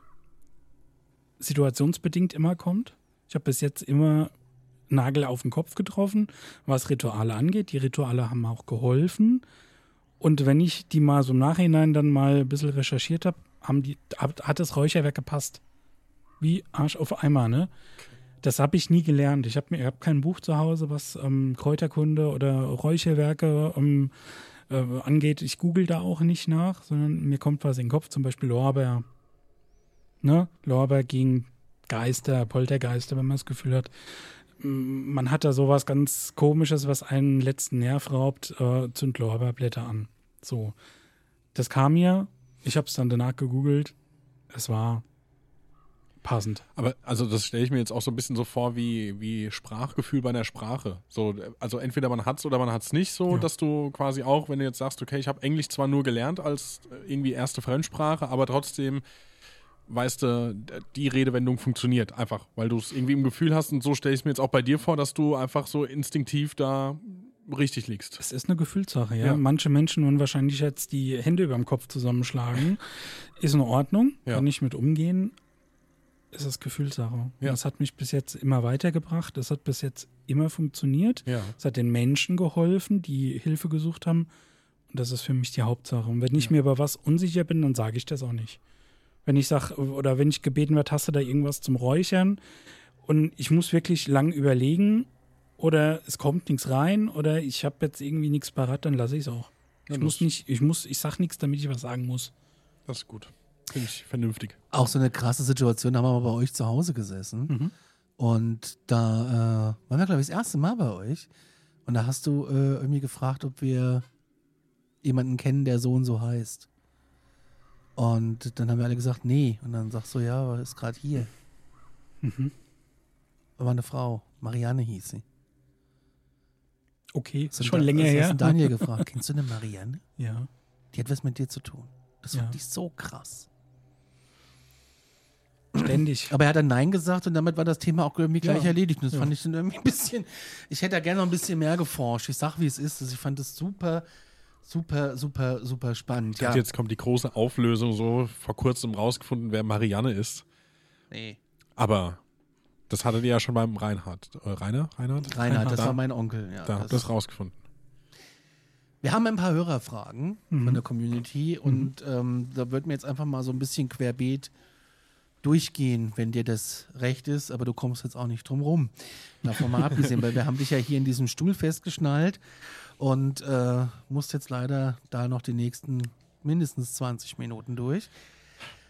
situationsbedingt immer kommt. Ich habe bis jetzt immer Nagel auf den Kopf getroffen, was Rituale angeht. Die Rituale haben auch geholfen. Und wenn ich die mal so im Nachhinein dann mal ein bisschen recherchiert habe, haben die, hat, das Räucherwerk gepasst. Wie Arsch auf Eimer, ne? Das habe ich nie gelernt. Ich habe hab kein Buch zu Hause, was ähm, Kräuterkunde oder Räucherwerke ähm, äh, angeht. Ich google da auch nicht nach, sondern mir kommt was in den Kopf, zum Beispiel Lorbeer. Ne? Lorbeer gegen Geister, Poltergeister, wenn man das Gefühl hat, m, man hat da sowas ganz Komisches, was einen letzten Nerv raubt, äh, zünd Lorbeerblätter an. So. Das kam mir, ich habe es dann danach gegoogelt, es war passend. Aber also das stelle ich mir jetzt auch so ein bisschen so vor wie, wie Sprachgefühl bei einer Sprache. So, also entweder man hat's oder man hat's nicht so, Ja. dass du quasi auch, wenn du jetzt sagst, okay, ich habe Englisch zwar nur gelernt als äh, irgendwie erste Fremdsprache, aber trotzdem weißt du, die Redewendung funktioniert einfach, weil du es irgendwie im Gefühl hast und so stelle ich es mir jetzt auch bei dir vor, dass du einfach so instinktiv da richtig liegst. Es ist eine Gefühlssache, ja. Ja. Manche Menschen würden wahrscheinlich jetzt die Hände über dem Kopf zusammenschlagen. ist in Ordnung, Ja. kann ich mit umgehen. Es ist Gefühlssache. Ja. Das hat mich bis jetzt immer weitergebracht. Das hat bis jetzt immer funktioniert. Ja. Es hat den Menschen geholfen, die Hilfe gesucht haben. Und das ist für mich die Hauptsache. Und wenn ich mir über was unsicher bin, dann sage ich das auch nicht. Wenn ich sage, oder wenn ich gebeten werde, hast du da irgendwas zum Räuchern? Und ich muss wirklich lang überlegen oder es kommt nichts rein oder ich habe jetzt irgendwie nichts parat, dann lasse ich es auch. Ich muss nicht, ich muss, ich sag nichts, damit ich was sagen muss. Das ist gut. Finde ich vernünftig. Auch so eine krasse Situation, da haben wir mal bei euch zu Hause gesessen. Und da äh, waren wir, glaube ich, das erste Mal bei euch. Und da hast du äh, irgendwie gefragt, ob wir jemanden kennen, der so und so heißt. Und dann haben wir alle gesagt, nee. Und dann sagst du, ja, aber ist gerade hier. Da war eine Frau, Marianne hieß sie. Okay, ist schon länger das her. hast Daniel gefragt, kennst du eine Marianne? Ja. Die hat was mit dir zu tun. Das Ja. fand ich so krass. Ständig. Aber er hat dann Nein gesagt und damit war das Thema auch irgendwie gleich Ja. erledigt. Und das Ja. fand ich dann irgendwie ein bisschen. Ich hätte da gerne noch ein bisschen mehr geforscht. Ich sag, wie es ist. Also ich fand das super, super, super, super spannend. Ja. Jetzt kommt die große Auflösung, so vor kurzem rausgefunden, wer Marianne ist. Nee. Aber das hattet ihr ja schon beim Reinhard. Äh, Rainer? Reinhard? Reinhard, das Da- war mein Onkel. Ja, Da habt ihr das, es rausgefunden. wir haben ein paar Hörerfragen Mhm. von der Community und ähm, da würden wir jetzt einfach mal so ein bisschen querbeet durchgehen, wenn dir das recht ist, aber du kommst jetzt auch nicht drum rum. Davon mal abgesehen, weil wir haben dich ja hier in diesem Stuhl festgeschnallt und äh, musst jetzt leider da noch die nächsten mindestens 20 Minuten durch.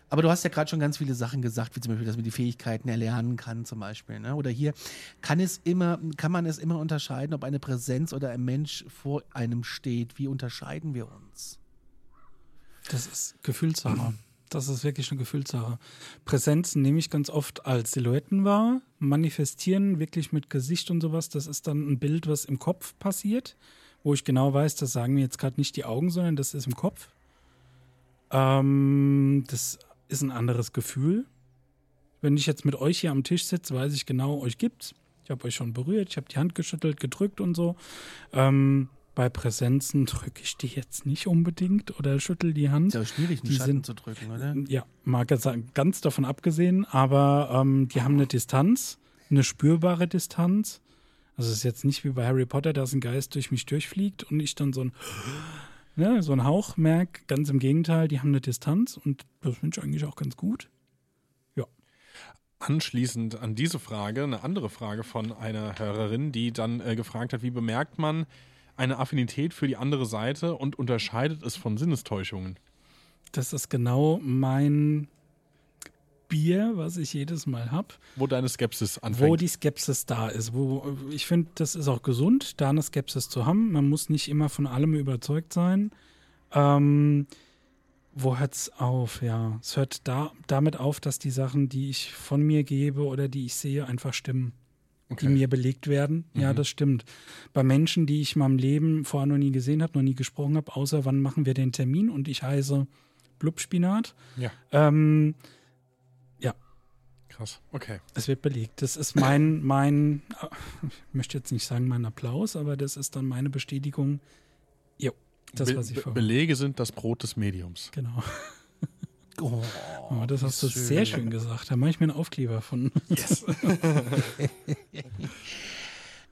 Aber du hast ja gerade schon ganz viele Sachen gesagt, wie zum Beispiel, dass man die Fähigkeiten erlernen kann, zum Beispiel. Ne? Oder hier kann es immer, kann man es immer unterscheiden, ob eine Präsenz oder ein Mensch vor einem steht. Wie unterscheiden wir uns? Das ist Gefühlssache. Das ist wirklich eine Gefühlssache. Präsenzen nehme ich ganz oft als Silhouetten wahr. Manifestieren wirklich mit Gesicht und sowas, das ist dann ein Bild, was im Kopf passiert, wo ich genau weiß, das sagen mir jetzt gerade nicht die Augen, sondern das ist im Kopf. Ähm, das ist ein anderes Gefühl. Wenn ich jetzt mit euch hier am Tisch sitze, weiß ich genau, euch gibt's. Ich habe euch schon berührt, ich habe die Hand geschüttelt, gedrückt und so. Ähm, bei Präsenzen drücke ich die jetzt nicht unbedingt oder schüttel die Hand. Ist ja schwierig, einen Die Schatten sind- zu drücken, oder? Ja, mag jetzt sagen, ganz davon abgesehen, aber ähm, die haben eine Distanz, eine spürbare Distanz. Also es ist jetzt nicht wie bei Harry Potter, dass ein Geist durch mich durchfliegt und ich dann so ein, ne, so ein Hauch merke. Ganz im Gegenteil, die haben eine Distanz und das finde ich eigentlich auch ganz gut. Ja. Anschließend an diese Frage eine andere Frage von einer Hörerin, die dann äh, gefragt hat, wie bemerkt man eine Affinität für die andere Seite und unterscheidet es von Sinnestäuschungen? Das ist genau mein Bier, was ich jedes Mal habe. Wo deine Skepsis anfängt. Wo die Skepsis da ist. Wo ich finde, das ist auch gesund, da eine Skepsis zu haben. Man muss nicht immer von allem überzeugt sein. Ähm, wo hört's auf? Ja, es hört da, damit auf, dass die Sachen, die ich von mir gebe oder die ich sehe, einfach stimmen. Die mir belegt werden. Ja, das stimmt. Bei Menschen, die ich in meinem Leben vorher noch nie gesehen habe, noch nie gesprochen habe, außer wann machen wir den Termin und ich heiße Blubspinat. ja, Ähm, ja, krass. Okay. es wird belegt. Das ist mein, mein, ich möchte jetzt nicht sagen mein Applaus, aber das ist dann meine Bestätigung. Jo, das, Be was ich Be vorhabe. Belege sind das Brot des Mediums. Genau. Oh, Oh, das hast du sehr schön gesagt. Da mache ich mir einen Aufkleber von.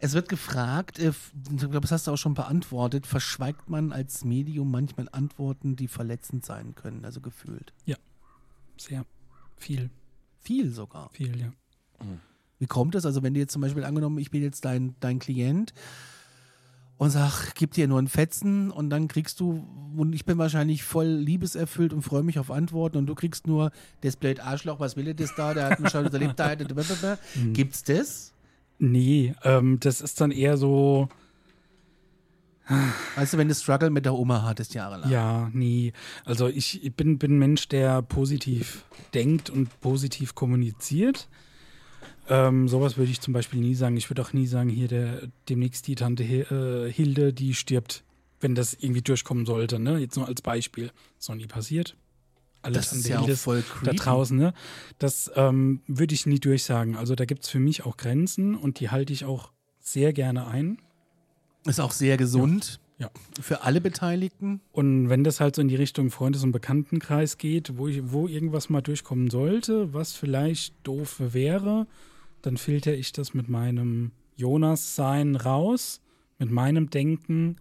Es wird gefragt, äh, ich glaube, das hast du auch schon beantwortet, verschweigt man als Medium manchmal Antworten, die verletzend sein können, also gefühlt. Sehr viel, Viel sogar. viel, ja. Wie kommt das? Also wenn du jetzt zum Beispiel angenommen, ich bin jetzt dein, dein Klient und sag, gib dir nur einen Fetzen und dann kriegst du, und ich bin wahrscheinlich voll liebeserfüllt und freue mich auf Antworten und du kriegst nur, das blöd Arschloch, was will er das da, der hat mich schon erlebt, da, da, da, da. Gibt's das? Nee, ähm, das ist dann eher so, Weißt du, wenn du Struggle mit der Oma hattest jahrelang. ja, nee. Also ich, bin ein Mensch, der positiv denkt und positiv kommuniziert. Ähm, sowas würde ich zum Beispiel nie sagen. Ich würde auch nie sagen, hier der, demnächst die Tante äh, Hilde, die stirbt, wenn das irgendwie durchkommen sollte. Ne? Jetzt nur als Beispiel. Ist noch nie passiert. Alle Das ist ja auch voll da creepy. draußen, ne? Das ähm, würde ich nie durchsagen. Also da gibt es für mich auch Grenzen und die halte ich auch sehr gerne ein. Ist auch sehr gesund Ja. für alle Beteiligten. Und wenn das halt so in die Richtung Freundes- und Bekanntenkreis geht, wo, ich, wo irgendwas mal durchkommen sollte, was vielleicht doof wäre, dann filter ich das mit meinem Jonas-Sein raus, mit meinem Denken.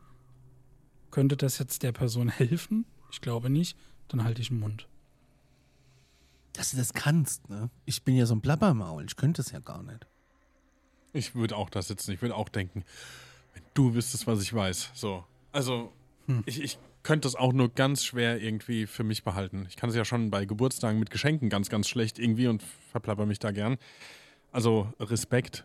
Könnte das jetzt der Person helfen? Ich glaube nicht. Dann halte ich den Mund. Dass du das kannst, ne? Ich bin ja so ein Blabbermaul, ich könnte es ja gar nicht. Ich würde auch da sitzen. Ich würde auch denken, wenn du wüsstest, was ich weiß. So. Also, ich, ich könnte das auch nur ganz schwer irgendwie für mich behalten. Ich kann es ja schon bei Geburtstagen mit Geschenken ganz, ganz schlecht irgendwie und verplapper mich da gern. Also, Respekt.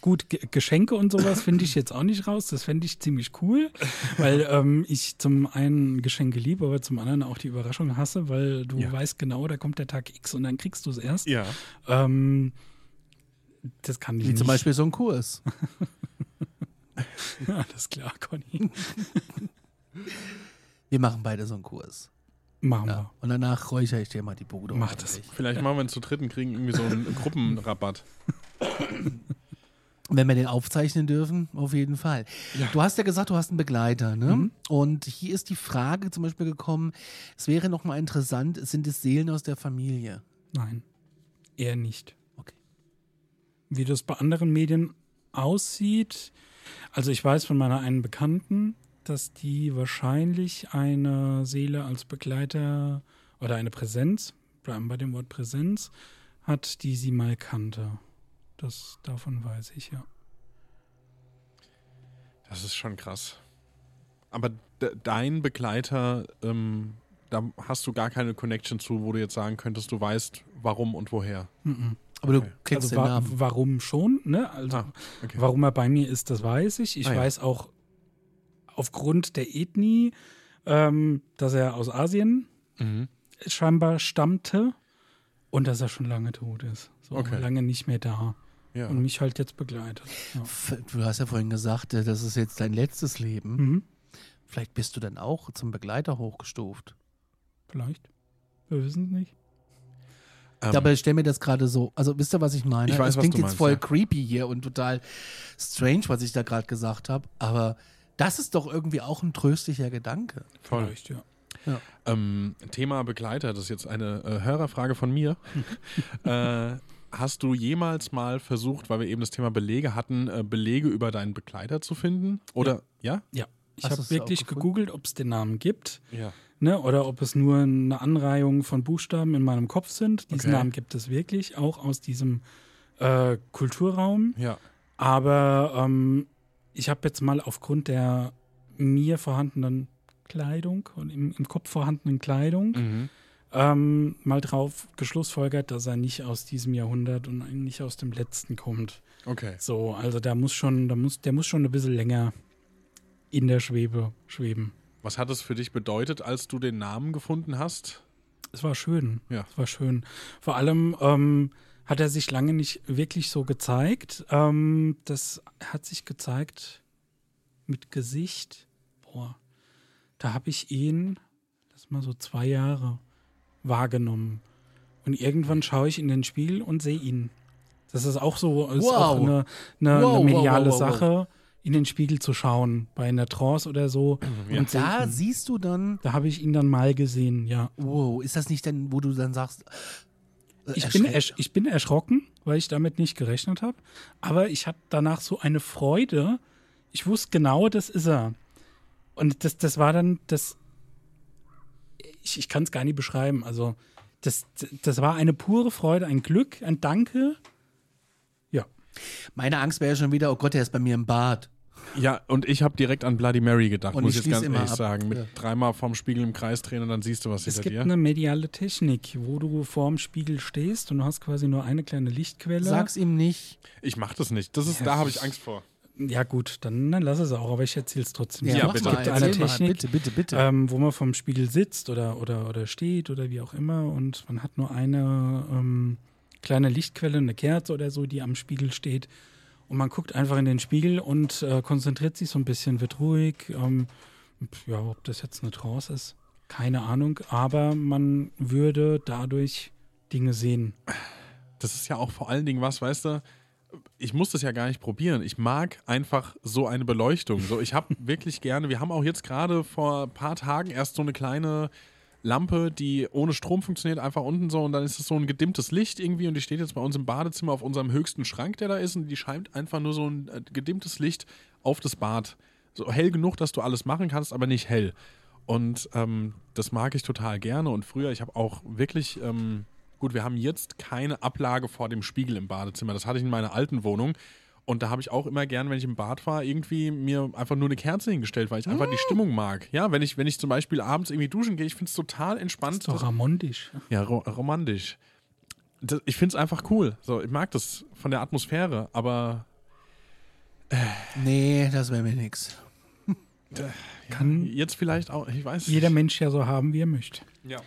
Gut, Ge Geschenke und sowas finde ich jetzt auch nicht raus. Das fände ich ziemlich cool, weil ähm, ich zum einen Geschenke liebe, aber zum anderen auch die Überraschung hasse, weil du Ja. weißt genau, da kommt der Tag X und dann kriegst du es erst. Ja. Ähm, das kann ich Wie nicht. zum Beispiel so ein Kurs. Alles klar, Conny. Wir machen beide so einen Kurs. Machen Ja. Und danach räuchere ich dir mal die Bude. Mach das. Vielleicht machen wir ihn zu dritten, kriegen irgendwie so einen Gruppenrabatt. Wenn wir den aufzeichnen dürfen, auf jeden Fall. Du hast ja gesagt, du hast einen Begleiter, ne? Mhm. Und hier ist die Frage zum Beispiel gekommen, es wäre noch mal interessant, sind es Seelen aus der Familie? wir. Nein, eher nicht. Okay. Wie das bei anderen Medien aussieht, also ich weiß von meiner einen Bekannten, dass die wahrscheinlich eine Seele als Begleiter oder eine Präsenz, bleiben bei dem Wort Präsenz, hat, die sie mal kannte. Das davon weiß ich, ja. Das ist schon krass. Aber de dein Begleiter, ähm, da hast du gar keine Connection zu, wo du jetzt sagen könntest, du weißt, warum und woher. Aber du Okay. kennst Also den wa Namen. warum schon, ne? Also Ah, okay. warum er bei mir ist, das weiß ich. Ich Ah, ja. weiß auch aufgrund der Ethnie, ähm, dass er aus Asien Mhm. scheinbar stammte und dass er schon lange tot ist. So Okay. lange nicht mehr da. Ja. Und mich halt jetzt begleitet. Ja. Du hast ja vorhin gesagt, äh, das ist jetzt dein letztes Leben. Mhm. Vielleicht bist du dann auch zum Begleiter hochgestuft. Vielleicht. Wir wissen es nicht. Ähm, ich stell mir das gerade so, also wisst ihr, was ich meine? Ich weiß, das was klingt du jetzt meinst, voll ja. creepy hier und total strange, was ich da gerade gesagt habe, aber das ist doch irgendwie auch ein tröstlicher Gedanke. voll. Vielleicht, ja. Ähm, Thema Begleiter, das ist jetzt eine äh, Hörerfrage von mir. äh, hast du jemals mal versucht, weil wir eben das Thema Belege hatten, äh, Belege über deinen Begleiter zu finden? Oder ja? Ja. Ich Hast habe wirklich gegoogelt, ob es den Namen gibt. Ja. Ne, oder ob es nur eine Anreihung von Buchstaben in meinem Kopf sind. Diesen Okay. Namen gibt es wirklich, auch aus diesem äh, Kulturraum. Ja. Aber ähm, ich habe jetzt mal aufgrund der mir vorhandenen Kleidung und im, im Kopf vorhandenen Kleidung Mhm. ähm, mal drauf geschlussfolgert, dass er nicht aus diesem Jahrhundert und eigentlich aus dem letzten kommt. Okay. So, also da muss schon, da muss, der muss schon ein bisschen länger in der Schwebe schweben. Was hat es für dich bedeutet, als du den Namen gefunden hast? Es war schön. Ja. Es war schön. Vor allem ähm, hat er sich lange nicht wirklich so gezeigt. Ähm, das hat sich gezeigt mit Gesicht. Boah, da habe ich ihn, das mal so zwei Jahre, wahrgenommen. Und irgendwann schaue ich in den Spiegel und sehe ihn. Das ist auch so, ist Wow. auch eine, eine, Wow, eine mediale wow. Sache, in den Spiegel zu schauen, bei einer Trance oder so. Ja. Und Da siehst du dann, da habe ich ihn dann mal gesehen, ja. wow, ist das nicht denn, wo du dann sagst, Ich bin, ich bin erschrocken, weil ich damit nicht gerechnet habe. Aber ich hatte danach so eine Freude. Ich wusste genau, das ist er. Und das, das war dann das. Ich, ich kann es gar nicht beschreiben. Also, das, das war eine pure Freude, ein Glück, ein Danke. Ja. Meine Angst wäre schon wieder, oh Gott, der ist bei mir im Bad. Ja, und ich habe direkt an Bloody Mary gedacht, Und muss ich jetzt ganz ehrlich ab. sagen. Mit Ja. dreimal vorm Spiegel im Kreis drehen und dann siehst du was Es hinter gibt dir. eine mediale Technik, wo du vorm Spiegel stehst und du hast quasi nur eine kleine Lichtquelle. Sag's ihm nicht. Ich mach das nicht. Das ist, Ja. da habe ich Angst vor. Ja, gut, dann, dann lass es auch, aber ich erzähle es trotzdem. Ja, mach bitte. Es gibt eine Technik, bitte, bitte, bitte. ähm, wo man vom Spiegel sitzt oder, oder, oder steht oder wie auch immer und man hat nur eine ähm, kleine Lichtquelle, eine Kerze oder so, die am Spiegel steht und man guckt einfach in den Spiegel und äh, konzentriert sich so ein bisschen, wird ruhig. Ähm, ja, ob das jetzt eine Trance ist, keine Ahnung, aber man würde dadurch Dinge sehen. Das ist ja auch vor allen Dingen was, weißt du, ich muss das ja gar nicht probieren. Ich mag einfach so eine Beleuchtung. So, ich habe wirklich gerne, wir haben auch jetzt gerade vor ein paar Tagen erst so eine kleine Lampe, die ohne Strom funktioniert, einfach unten so und dann ist es so ein gedimmtes Licht irgendwie und die steht jetzt bei uns im Badezimmer auf unserem höchsten Schrank, der da ist und die scheint einfach nur so ein äh, gedimmtes Licht auf das Bad. So hell genug, dass du alles machen kannst, aber nicht hell. Und ähm, das mag ich total gerne und früher, ich habe auch wirklich ähm, gut, wir haben jetzt keine Ablage vor dem Spiegel im Badezimmer. Das hatte ich in meiner alten Wohnung. Und da habe ich auch immer gern, wenn ich im Bad war, irgendwie mir einfach nur eine Kerze hingestellt, weil ich einfach die Stimmung mag. Ja, wenn ich, wenn ich zum Beispiel abends irgendwie duschen gehe, ich finde es total entspannt. Ist doch ramondisch. Ja, ro romantisch. Das, ich finde es einfach cool. So, ich mag das von der Atmosphäre, aber Nee, das wäre mir nix. Kann jetzt vielleicht auch, ich weiß jeder Mensch ja so haben, wie er möchte. Ja.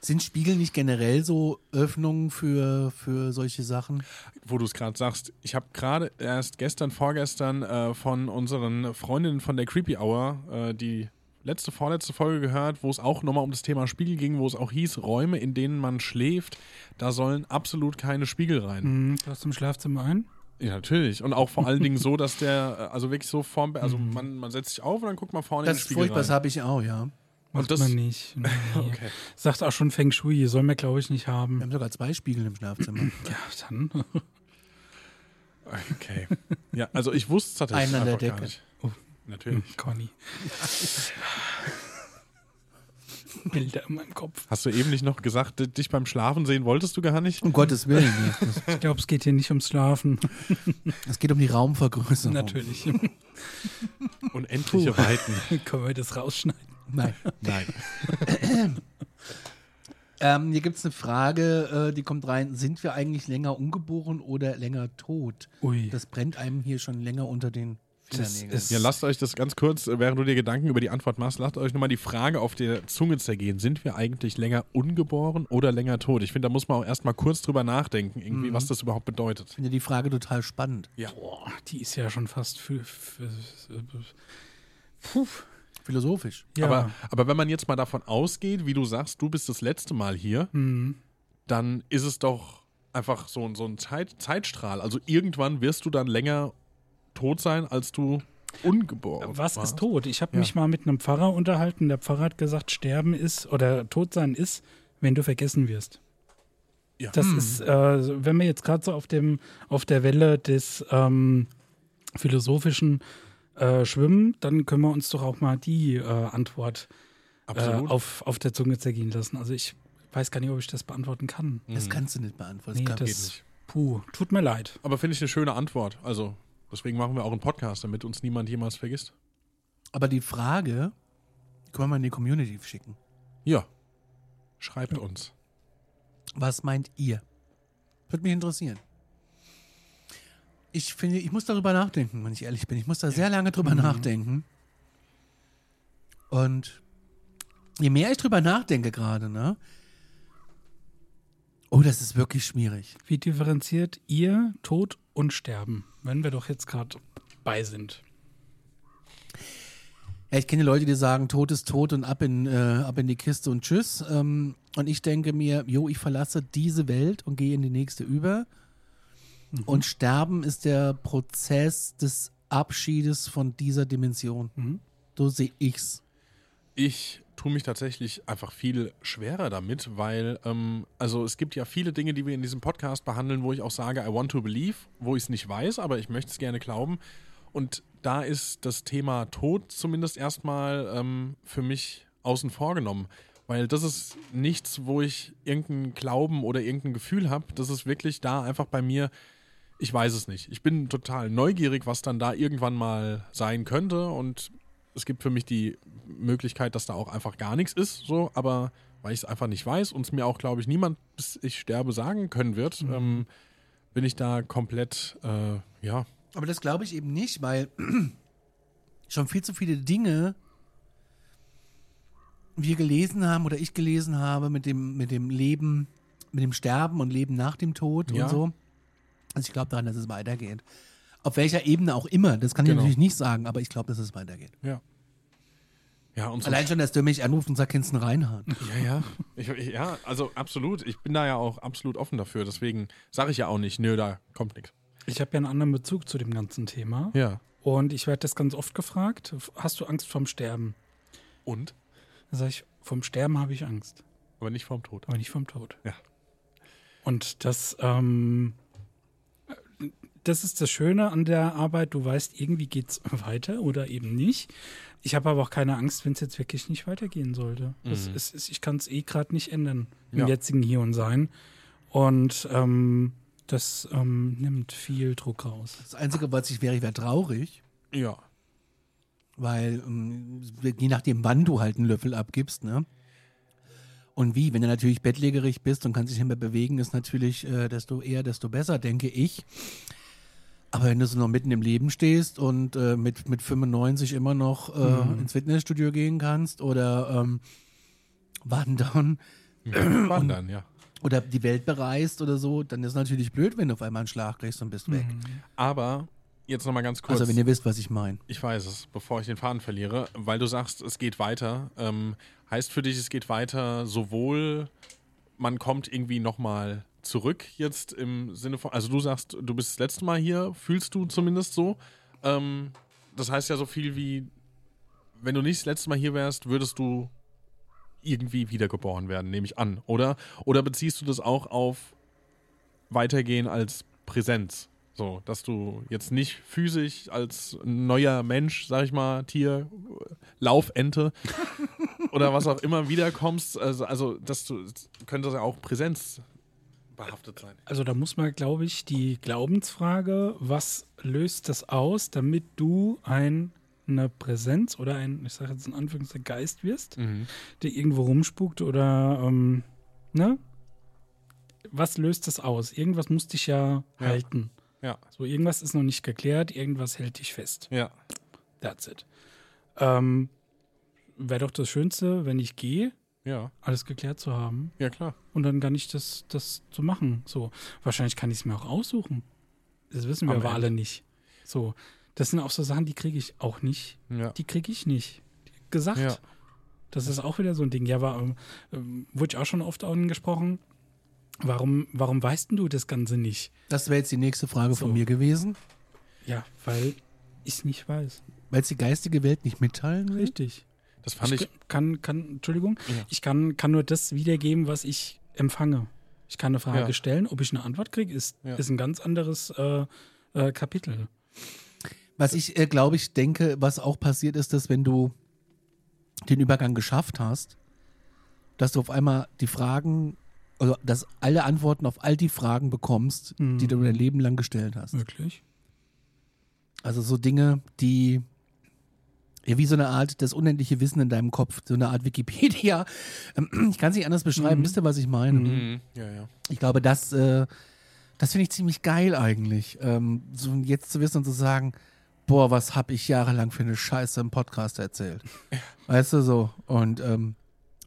Sind Spiegel nicht generell so Öffnungen für, für solche Sachen? Wo du es gerade sagst, ich habe gerade erst gestern, vorgestern äh, von unseren Freundinnen von der Creepy Hour äh, die letzte, vorletzte Folge gehört, wo es auch nochmal um das Thema Spiegel ging, wo es auch hieß, Räume, in denen man schläft, da sollen absolut keine Spiegel rein. Hm, du hast im Schlafzimmer ein? Ja, natürlich. Und auch vor allen Dingen so, dass der, äh, also wirklich so vorm, also man, man setzt sich auf und dann guckt man vorne in Das den ist Spiegel furchtbar, das rein. habe ich auch, ja. Macht das- man nicht. Nee. Okay. Sagt auch schon Feng Shui, soll man glaube ich nicht Wir haben. haben sogar zwei Spiegel im Schlafzimmer. Ja, dann. Okay. Ja, also ich wusste es tatsächlich Einen an der Decke. Oh. Natürlich. Conny. Bilder in meinem Kopf. Hast du eben nicht noch gesagt, dich beim Schlafen sehen wolltest du gar nicht? Um Gottes Willen. Ich glaube, es geht hier nicht ums Schlafen. Es geht um die Raumvergrößerung. Natürlich. Unendliche Weiten. Können wir das rausschneiden? Nein. Nein. Ähm, hier gibt es eine Frage, äh, die kommt rein. Sind wir eigentlich länger ungeboren oder länger tot? Ui. Das brennt einem hier schon länger unter den Ja, lasst euch das ganz kurz, äh, während du dir Gedanken über die Antwort machst, lasst euch nochmal die Frage auf der Zunge zergehen. Sind wir eigentlich länger ungeboren oder länger tot? Ich finde, da muss man auch erstmal kurz drüber nachdenken, irgendwie, Mhm. was das überhaupt bedeutet. ich finde die Frage total spannend. Boah, die ist ja schon fast für. für, Puh. Philosophisch. Ja. Aber, aber wenn man jetzt mal davon ausgeht, wie du sagst, du bist das letzte Mal hier, Mhm. dann ist es doch einfach so, ein- so ein Zeit, Zeitstrahl. Also irgendwann wirst du dann länger tot sein, als du ungeboren Was warst. ist tot? Ich habe Ja. mich mal mit einem Pfarrer unterhalten. Der Pfarrer hat gesagt, Sterben ist oder Todsein ist, wenn du vergessen wirst. Ja. Das ist, äh, wenn wir jetzt gerade so auf dem auf der Welle des ähm, philosophischen äh, schwimmen, dann können wir uns doch auch mal die äh, Antwort äh, auf, auf der Zunge zergehen lassen. Also ich weiß gar nicht, ob ich das beantworten kann. Das kannst du nicht beantworten. Nee, das das, nicht. Puh, tut mir leid. Aber finde ich eine schöne Antwort. Also, deswegen machen wir auch einen Podcast, damit uns niemand jemals vergisst. aber die Frage können wir mal in die Community schicken. Ja. Schreibt uns. Was meint ihr? Würde mich interessieren. Ich finde, ich muss darüber nachdenken, wenn ich ehrlich bin. Ich muss da sehr lange drüber nachdenken. Und je mehr ich drüber nachdenke gerade, ne? Oh, das ist wirklich schwierig. Wie differenziert ihr Tod und Sterben, wenn wir doch jetzt gerade bei sind? Ja, ich kenne Leute, die sagen, Tod ist tot und ab in, äh, ab in die Kiste und tschüss. Ähm, und ich denke mir, jo, ich verlasse diese Welt und gehe in die nächste über. Und Sterben ist der Prozess des Abschiedes von dieser Dimension. So sehe ich's. Ich tue mich tatsächlich einfach viel schwerer damit, weil, ähm, also es gibt ja viele Dinge, die wir in diesem Podcast behandeln, wo ich auch sage, I want to believe, wo ich es nicht weiß, aber ich möchte es gerne glauben. Und da ist das Thema Tod zumindest erstmal ähm, für mich außen vor genommen. Weil das ist nichts, wo ich irgendeinen Glauben oder irgendein Gefühl habe. Das ist wirklich da einfach bei mir, ich weiß es nicht. Ich bin total neugierig, was dann da irgendwann mal sein könnte. Und es gibt für mich die Möglichkeit, dass da auch einfach gar nichts ist, so, aber weil ich es einfach nicht weiß und es mir auch, glaube ich, niemand, bis ich sterbe, sagen können wird, ähm, bin ich da komplett, äh, ja, Aber das glaube ich eben nicht, weil schon viel zu viele Dinge wir gelesen haben oder ich gelesen habe mit dem, mit dem Leben, mit dem Sterben und Leben nach dem Tod Ja. und so. Also ich glaube daran, dass es weitergeht. Auf welcher Ebene auch immer, das kann ich Genau. natürlich nicht sagen, aber ich glaube, dass es weitergeht. ja. Ja, und so Allein schon, dass du mich anrufst und sagst, kennst Reinhard? Ja, ja. Ich, ich, ja, also absolut. Ich bin da ja auch absolut offen dafür. Deswegen sage ich ja auch nicht, nö, da kommt nichts. Ich habe ja einen anderen Bezug zu dem ganzen Thema. Ja. Und ich werde das ganz oft gefragt: Hast du Angst vorm Sterben? Und? Da sage ich: Vom Sterben habe ich Angst, Aber nicht vorm Tod. aber nicht vom Tod. Ja. Und das, ähm, das ist das Schöne an der Arbeit. Du weißt, irgendwie geht's weiter oder eben nicht. Ich habe aber auch keine Angst, wenn es jetzt wirklich nicht weitergehen sollte. Das ist, ist, ich kann es eh gerade nicht ändern im Ja. jetzigen Hier und Sein. Und ähm, das ähm, nimmt viel Druck raus. Das Einzige, was ich wäre, ich wäre traurig, Ja. weil ähm, je nachdem, wann du halt einen Löffel abgibst, ne? Und wie, wenn du natürlich bettlägerig bist und kannst dich nicht mehr bewegen, ist natürlich äh, desto eher, desto besser, denke ich. Aber wenn du so noch mitten im Leben stehst und äh, mit, mit 95 immer noch äh, ins Fitnessstudio gehen kannst oder ähm, wandern Wandern, ja. oder die Welt bereist oder so, dann ist natürlich blöd, wenn du auf einmal einen Schlag kriegst und bist weg. Aber jetzt nochmal ganz kurz. Also wenn ihr wisst, was ich meine. Ich weiß es, bevor ich den Faden verliere, weil du sagst, es geht weiter. Ähm, heißt für dich, es geht weiter, sowohl man kommt irgendwie nochmal zurück jetzt im Sinne von, also du sagst, du bist das letzte Mal hier, fühlst du zumindest so. Ähm, das heißt ja so viel wie, wenn du nicht das letzte Mal hier wärst, würdest du irgendwie wiedergeboren werden, nehme ich an, oder? Oder beziehst du das auch auf Weitergehen als Präsenz? So, dass du jetzt nicht physisch als neuer Mensch, sag ich mal, Tier, Laufente oder was auch immer wiederkommst, also, also dass du könnte das ja auch Präsenz behaftet sein. Also da muss man, glaube ich, die Glaubensfrage, was löst das aus, damit du ein, eine Präsenz oder ein, ich sage jetzt in Anführungszeichen, Geist wirst, der irgendwo rumspukt oder, ähm, ne? Was löst das aus? Irgendwas muss dich ja, Ja. halten. Ja, So, irgendwas ist noch nicht geklärt, irgendwas hält dich fest. ja, That's it. Ähm, Wäre doch das Schönste, wenn ich gehe, ja, alles geklärt zu haben ja klar. und dann gar nicht das, das zu machen. So, wahrscheinlich kann ich es mir auch aussuchen. Das wissen wir Am aber Ende. alle nicht. So, das sind auch so Sachen, die kriege ich auch nicht. Ja. Die kriege ich nicht. Gesagt. Ja. Das ist auch wieder so ein Ding. Ja, war, ähm, wurde ich auch schon oft angesprochen. Warum, warum weißt denn du das Ganze nicht? Das wäre jetzt die nächste Frage von So. mir gewesen. Ja, weil ich es nicht weiß. Weil es die geistige Welt nicht mitteilen will? Richtig. Das fand ich, kann, kann, Entschuldigung, Ja. ich kann, kann nur das wiedergeben, was ich empfange. Ich kann eine Frage Ja. stellen, ob ich eine Antwort kriege, ist, Ja. ist ein ganz anderes äh, äh, Kapitel. Was ich, äh, glaube ich, denke, was auch passiert ist, dass wenn du den Übergang geschafft hast, dass du auf einmal die Fragen, also dass alle Antworten auf all die Fragen bekommst, die du dein Leben lang gestellt hast. Wirklich? Also so Dinge, die ja, wie so eine Art das unendliche Wissen in deinem Kopf, so eine Art Wikipedia. Ähm, Ich kann es nicht anders beschreiben, wisst ihr, was ich meine? Mhm. ja, ja. Ich glaube, das, äh, das finde ich ziemlich geil eigentlich. Ähm, so jetzt zu wissen und zu sagen, boah, was habe ich jahrelang für eine Scheiße im Podcast erzählt. Weißt du so? Und ähm,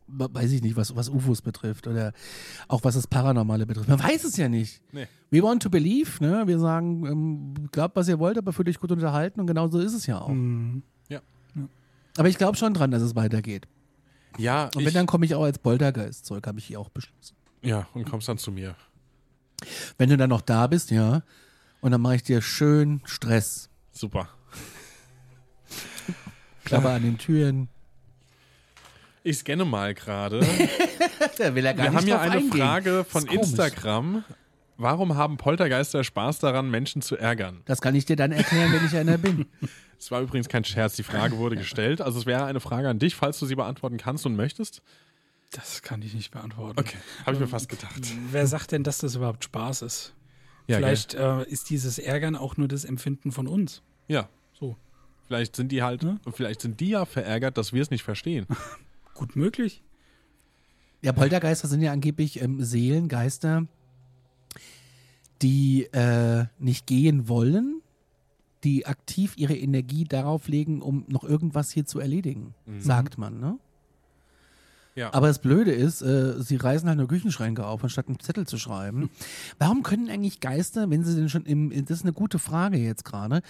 we- weiß ich nicht, was, was UFOs betrifft oder auch was das Paranormale betrifft. Man weiß es ja nicht. Nee. We want to believe, ne? Wir sagen, ähm, glaubt, was ihr wollt, aber fühlt euch gut unterhalten und genau so ist es ja auch. Ja. Aber ich glaube schon dran, dass es weitergeht. Ja, Und wenn, dann komme ich auch als Poltergeist zurück, habe ich hier auch beschlossen. ja, und kommst dann zu mir. Wenn du dann noch da bist, ja, und dann mache ich dir schön Stress. Super. Klapper an den Türen. Ich scanne mal gerade. Da will er gar Wir haben ja eine eingehen. Frage von. Instagram. Warum haben Poltergeister Spaß daran, Menschen zu ärgern? Das kann ich dir dann erklären, wenn ich einer bin. Es war übrigens kein Scherz, die Frage wurde gestellt. Also es wäre eine Frage an dich, falls du sie beantworten kannst und möchtest. Das kann ich nicht beantworten. Okay, habe ich mir fast gedacht. Wer sagt denn, dass das überhaupt Spaß ist? Ja, Vielleicht äh, ist dieses Ärgern auch nur das Empfinden von uns. Ja, So, vielleicht sind die halt, Ne? vielleicht sind die ja verärgert, dass wir es nicht verstehen. gut möglich. Ja, Poltergeister sind ja angeblich ähm, Seelen, Geister, die äh, nicht gehen wollen, die aktiv ihre Energie darauf legen, um noch irgendwas hier zu erledigen, sagt man, ne? Ja. Aber das Blöde ist, äh, sie reißen halt nur Küchenschränke auf, anstatt einen Zettel zu schreiben. Warum können eigentlich Geister, wenn sie denn schon im, das ist eine gute Frage jetzt gerade,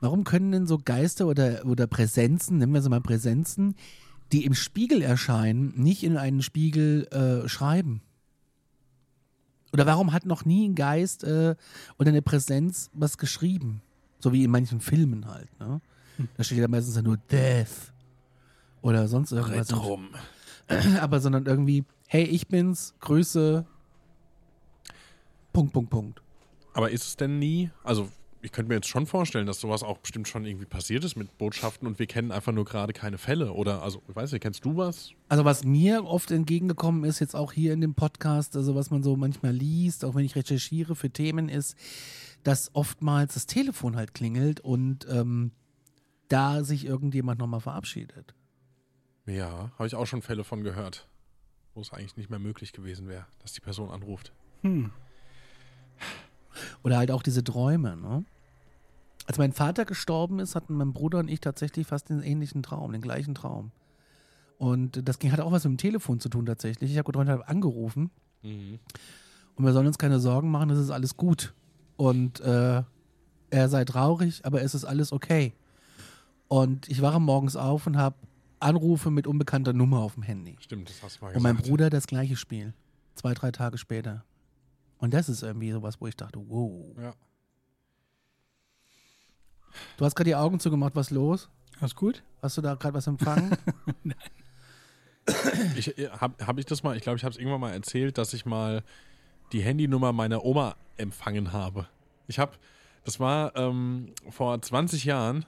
warum können denn so Geister oder, oder Präsenzen, nennen wir sie mal Präsenzen, die im Spiegel erscheinen, nicht in einen Spiegel äh, schreiben? Oder warum hat noch nie ein Geist äh, oder eine Präsenz was geschrieben? So wie in manchen Filmen halt, ne? Da steht ja meistens ja nur Death oder sonst irgendwas. Rum. Aber sondern irgendwie, hey, ich bin's, Grüße, Punkt, Punkt, Punkt. Aber ist es denn nie, also ich könnte mir jetzt schon vorstellen, dass sowas auch bestimmt schon irgendwie passiert ist mit Botschaften und wir kennen einfach nur gerade keine Fälle. Oder, also, ich weiß nicht, kennst du was? Also was mir oft entgegengekommen ist, jetzt auch hier in dem Podcast, also was man so manchmal liest, auch wenn ich recherchiere für Themen, ist, dass oftmals das Telefon halt klingelt und ähm, da sich irgendjemand nochmal verabschiedet. Ja, habe ich auch schon Fälle von gehört, wo es eigentlich nicht mehr möglich gewesen wäre, dass die Person anruft. Oder halt auch diese Träume, ne? Als mein Vater gestorben ist, hatten mein Bruder und ich tatsächlich fast den ähnlichen Traum, den gleichen Traum. Und das ging, hat auch was mit dem Telefon zu tun tatsächlich. Ich habe geträumt, habe angerufen und wir sollen uns keine Sorgen machen, es ist alles gut. Und äh, er sei traurig, aber es ist alles okay. Und ich wache morgens auf und habe Anrufe mit unbekannter Nummer auf dem Handy. Stimmt, das hast du mal Und mein gesagt. Bruder das gleiche Spiel. Zwei, drei Tage später. Und das ist irgendwie sowas, wo ich dachte, wow. Ja. Du hast gerade die Augen zugemacht, was los? Alles gut? Hast du da gerade was empfangen? Ich, habe hab ich das mal, ich glaube, ich habe es irgendwann mal erzählt, dass ich mal die Handynummer meiner Oma empfangen habe. Ich habe, das war ähm, vor 20 Jahren,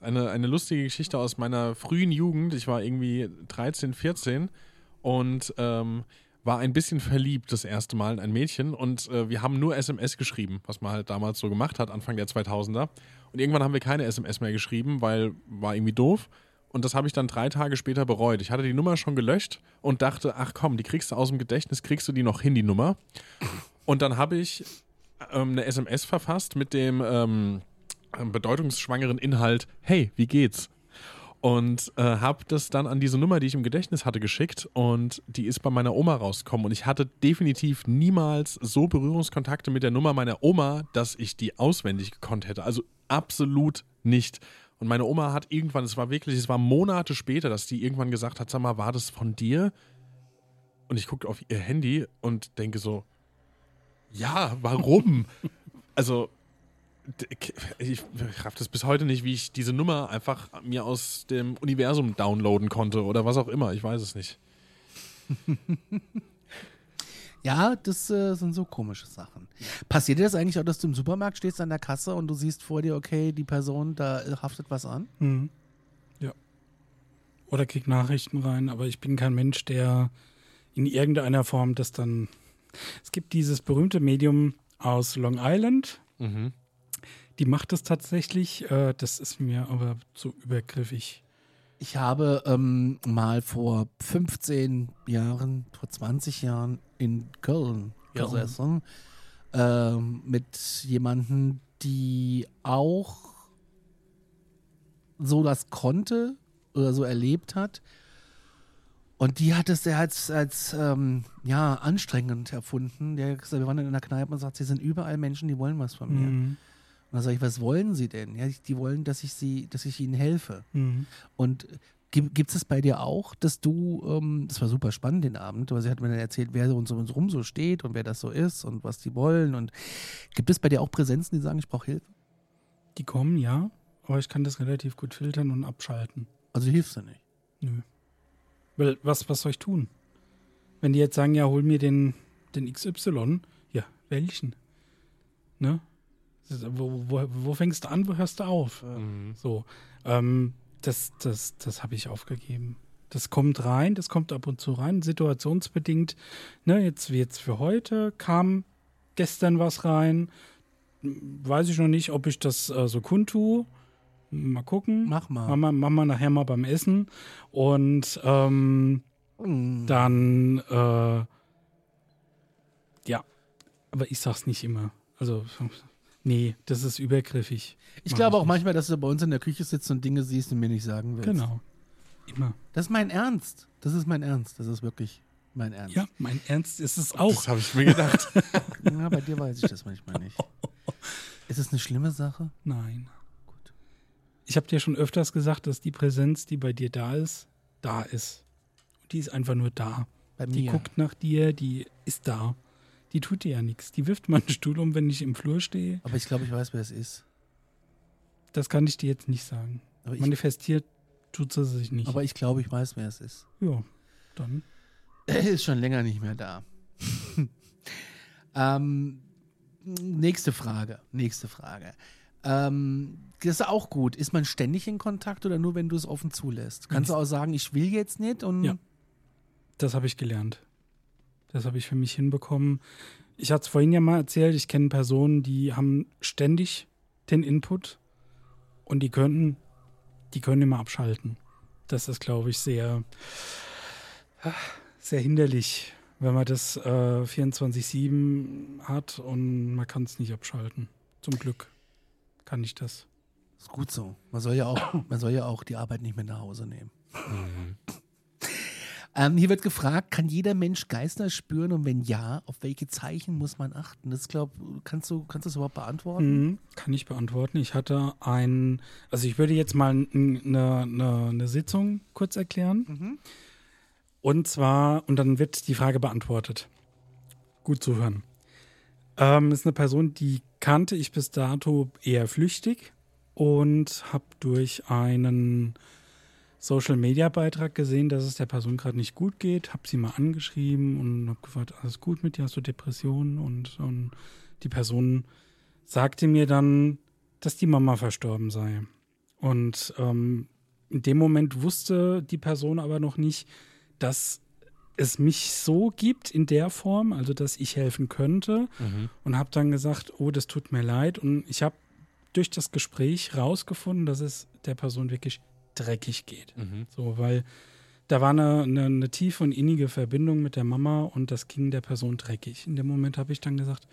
eine, eine lustige Geschichte aus meiner frühen Jugend. Ich war irgendwie 13, 14 und ähm, war ein bisschen verliebt das erste Mal in ein Mädchen und äh, wir haben nur SMS geschrieben, was man halt damals so gemacht hat, Anfang der 2000er. Und irgendwann haben wir keine SMS mehr geschrieben, weil war irgendwie doof. Und das habe ich dann drei Tage später bereut. Ich hatte die Nummer schon gelöscht und dachte, ach komm, die kriegst du aus dem Gedächtnis, kriegst du die noch hin, die Nummer. Und dann habe ich ähm, eine SMS verfasst mit dem ähm, bedeutungsschwangeren Inhalt, hey, wie geht's? Und äh, habe das dann an diese Nummer, die ich im Gedächtnis hatte, geschickt und die ist bei meiner Oma rausgekommen. Und ich hatte definitiv niemals so Berührungskontakte mit der Nummer meiner Oma, dass ich die auswendig gekonnt hätte. Also absolut nicht. Und meine Oma hat irgendwann, es war wirklich, es war Monate später, dass die irgendwann gesagt hat, sag mal, war das von dir? Und ich gucke auf ihr Handy und denke so, ja, warum? also, ich raff das bis heute nicht, wie ich diese Nummer einfach mir aus dem Universum downloaden konnte oder was auch immer. Ich weiß es nicht. ja, das äh, sind so komische Sachen. Passiert dir das eigentlich auch, dass du im Supermarkt stehst an der Kasse und du siehst vor dir, okay, die Person, da äh, haftet was an? Mhm. Ja. Oder krieg Nachrichten rein, aber ich bin kein Mensch, der in irgendeiner Form das dann. Es gibt dieses berühmte Medium aus Long Island. Die macht das tatsächlich. Äh, das ist mir aber zu übergriffig. Ich habe ähm, mal vor 15 Jahren, vor 20 Jahren in Köln gesessen ähm, mit jemandem, die auch so das konnte oder so erlebt hat. Und die hat es sehr als, als ähm, ja, anstrengend erfunden. Der hat gesagt, wir waren in der Kneipe und sagt, sie sind überall Menschen, die wollen was von mir. Mhm. Und dann sage ich, was wollen sie denn? Ja, die wollen, dass ich sie, dass ich ihnen helfe. Mhm. Und gibt es bei dir auch, dass du, ähm, das war super spannend den Abend, weil sie hat mir dann erzählt, wer so uns um uns rum so steht und wer das so ist und was die wollen. Und gibt es bei dir auch Präsenzen, die sagen, ich brauche Hilfe? Die kommen, ja, aber ich kann das relativ gut filtern und abschalten. Also hilfst du nicht. Nö. Weil, was, was soll ich tun? Wenn die jetzt sagen, ja, hol mir den, den XY, ja, welchen? Ne? Wo, wo, wo fängst du an, wo hörst du auf? So. Ähm, das das, das habe ich aufgegeben. Das kommt rein, das kommt ab und zu rein, situationsbedingt. Ne, jetzt, jetzt für heute kam gestern was rein. Weiß ich noch nicht, ob ich das äh, so kundtue. Mal gucken. Mach mal. Machen wir, machen wir nachher mal beim Essen. Und ähm, Mm. dann, äh, ja, aber ich sag's nicht immer. Also, nee, das ist übergriffig. Ich Mach glaube auch nicht. manchmal, dass du bei uns in der Küche sitzt und Dinge siehst, die mir nicht sagen willst. Genau. Immer. Das ist mein Ernst. Das ist mein Ernst. Das ist wirklich mein Ernst. Ja, mein Ernst ist es auch. Das habe ich mir gedacht. Ja, bei dir weiß ich das manchmal nicht. Ist es eine schlimme Sache? Nein. Ich habe dir schon öfters gesagt, dass die Präsenz, die bei dir da ist, da ist. Und die ist einfach nur da. Bei Die mir. guckt nach dir, die ist da. Die tut dir ja nichts. Die wirft meinen Stuhl um, wenn ich im Flur stehe. Aber ich glaube, ich weiß, wer es ist. Das kann ich dir jetzt nicht sagen. Aber Manifestiert tut sie sich nicht. aber ich glaube, ich weiß, wer es ist. ja, dann. Er ist schon länger nicht mehr da. ähm, nächste Frage. Nächste Frage. Ähm, das ist auch gut. Ist man ständig in Kontakt oder nur, wenn du es offen zulässt? Kannst du auch sagen, ich will jetzt nicht und Ja. Das habe ich gelernt. Das habe ich für mich hinbekommen. Ich hatte es vorhin ja mal erzählt, ich kenne Personen, die haben ständig den Input und die können, die können immer abschalten. Das ist, glaube ich, sehr, sehr hinderlich, wenn man das äh, 24-7 hat und man kann es nicht abschalten. Zum Glück kann ich das. ist gut so. Man soll ja auch, man soll ja auch die Arbeit nicht mit nach Hause nehmen. Ähm, hier wird gefragt, kann jeder Mensch Geister spüren und wenn ja, auf welche Zeichen muss man achten? Das glaube, kannst du, kannst du das überhaupt beantworten? Mhm, kann ich beantworten. Ich hatte ein, also ich würde jetzt mal eine, eine, eine Sitzung kurz erklären. Und zwar, und dann wird die Frage beantwortet. Gut zuhören. Ähm, ist eine Person, die kannte ich bis dato eher flüchtig und habe durch einen Social Media Beitrag gesehen, dass es der Person gerade nicht gut geht, habe sie mal angeschrieben und habe gefragt, alles gut mit dir, hast du Depressionen? Und, und die Person sagte mir dann, dass die Mama verstorben sei. Und ähm, in dem Moment wusste die Person aber noch nicht, dass es mich so gibt in der Form, also dass ich helfen könnte. Und habe dann gesagt, oh, das tut mir leid. Und ich habe durch das Gespräch rausgefunden, dass es der Person wirklich dreckig geht. So, weil da war eine, eine, eine tiefe und innige Verbindung mit der Mama und das ging der Person dreckig. In dem Moment habe ich dann gesagt,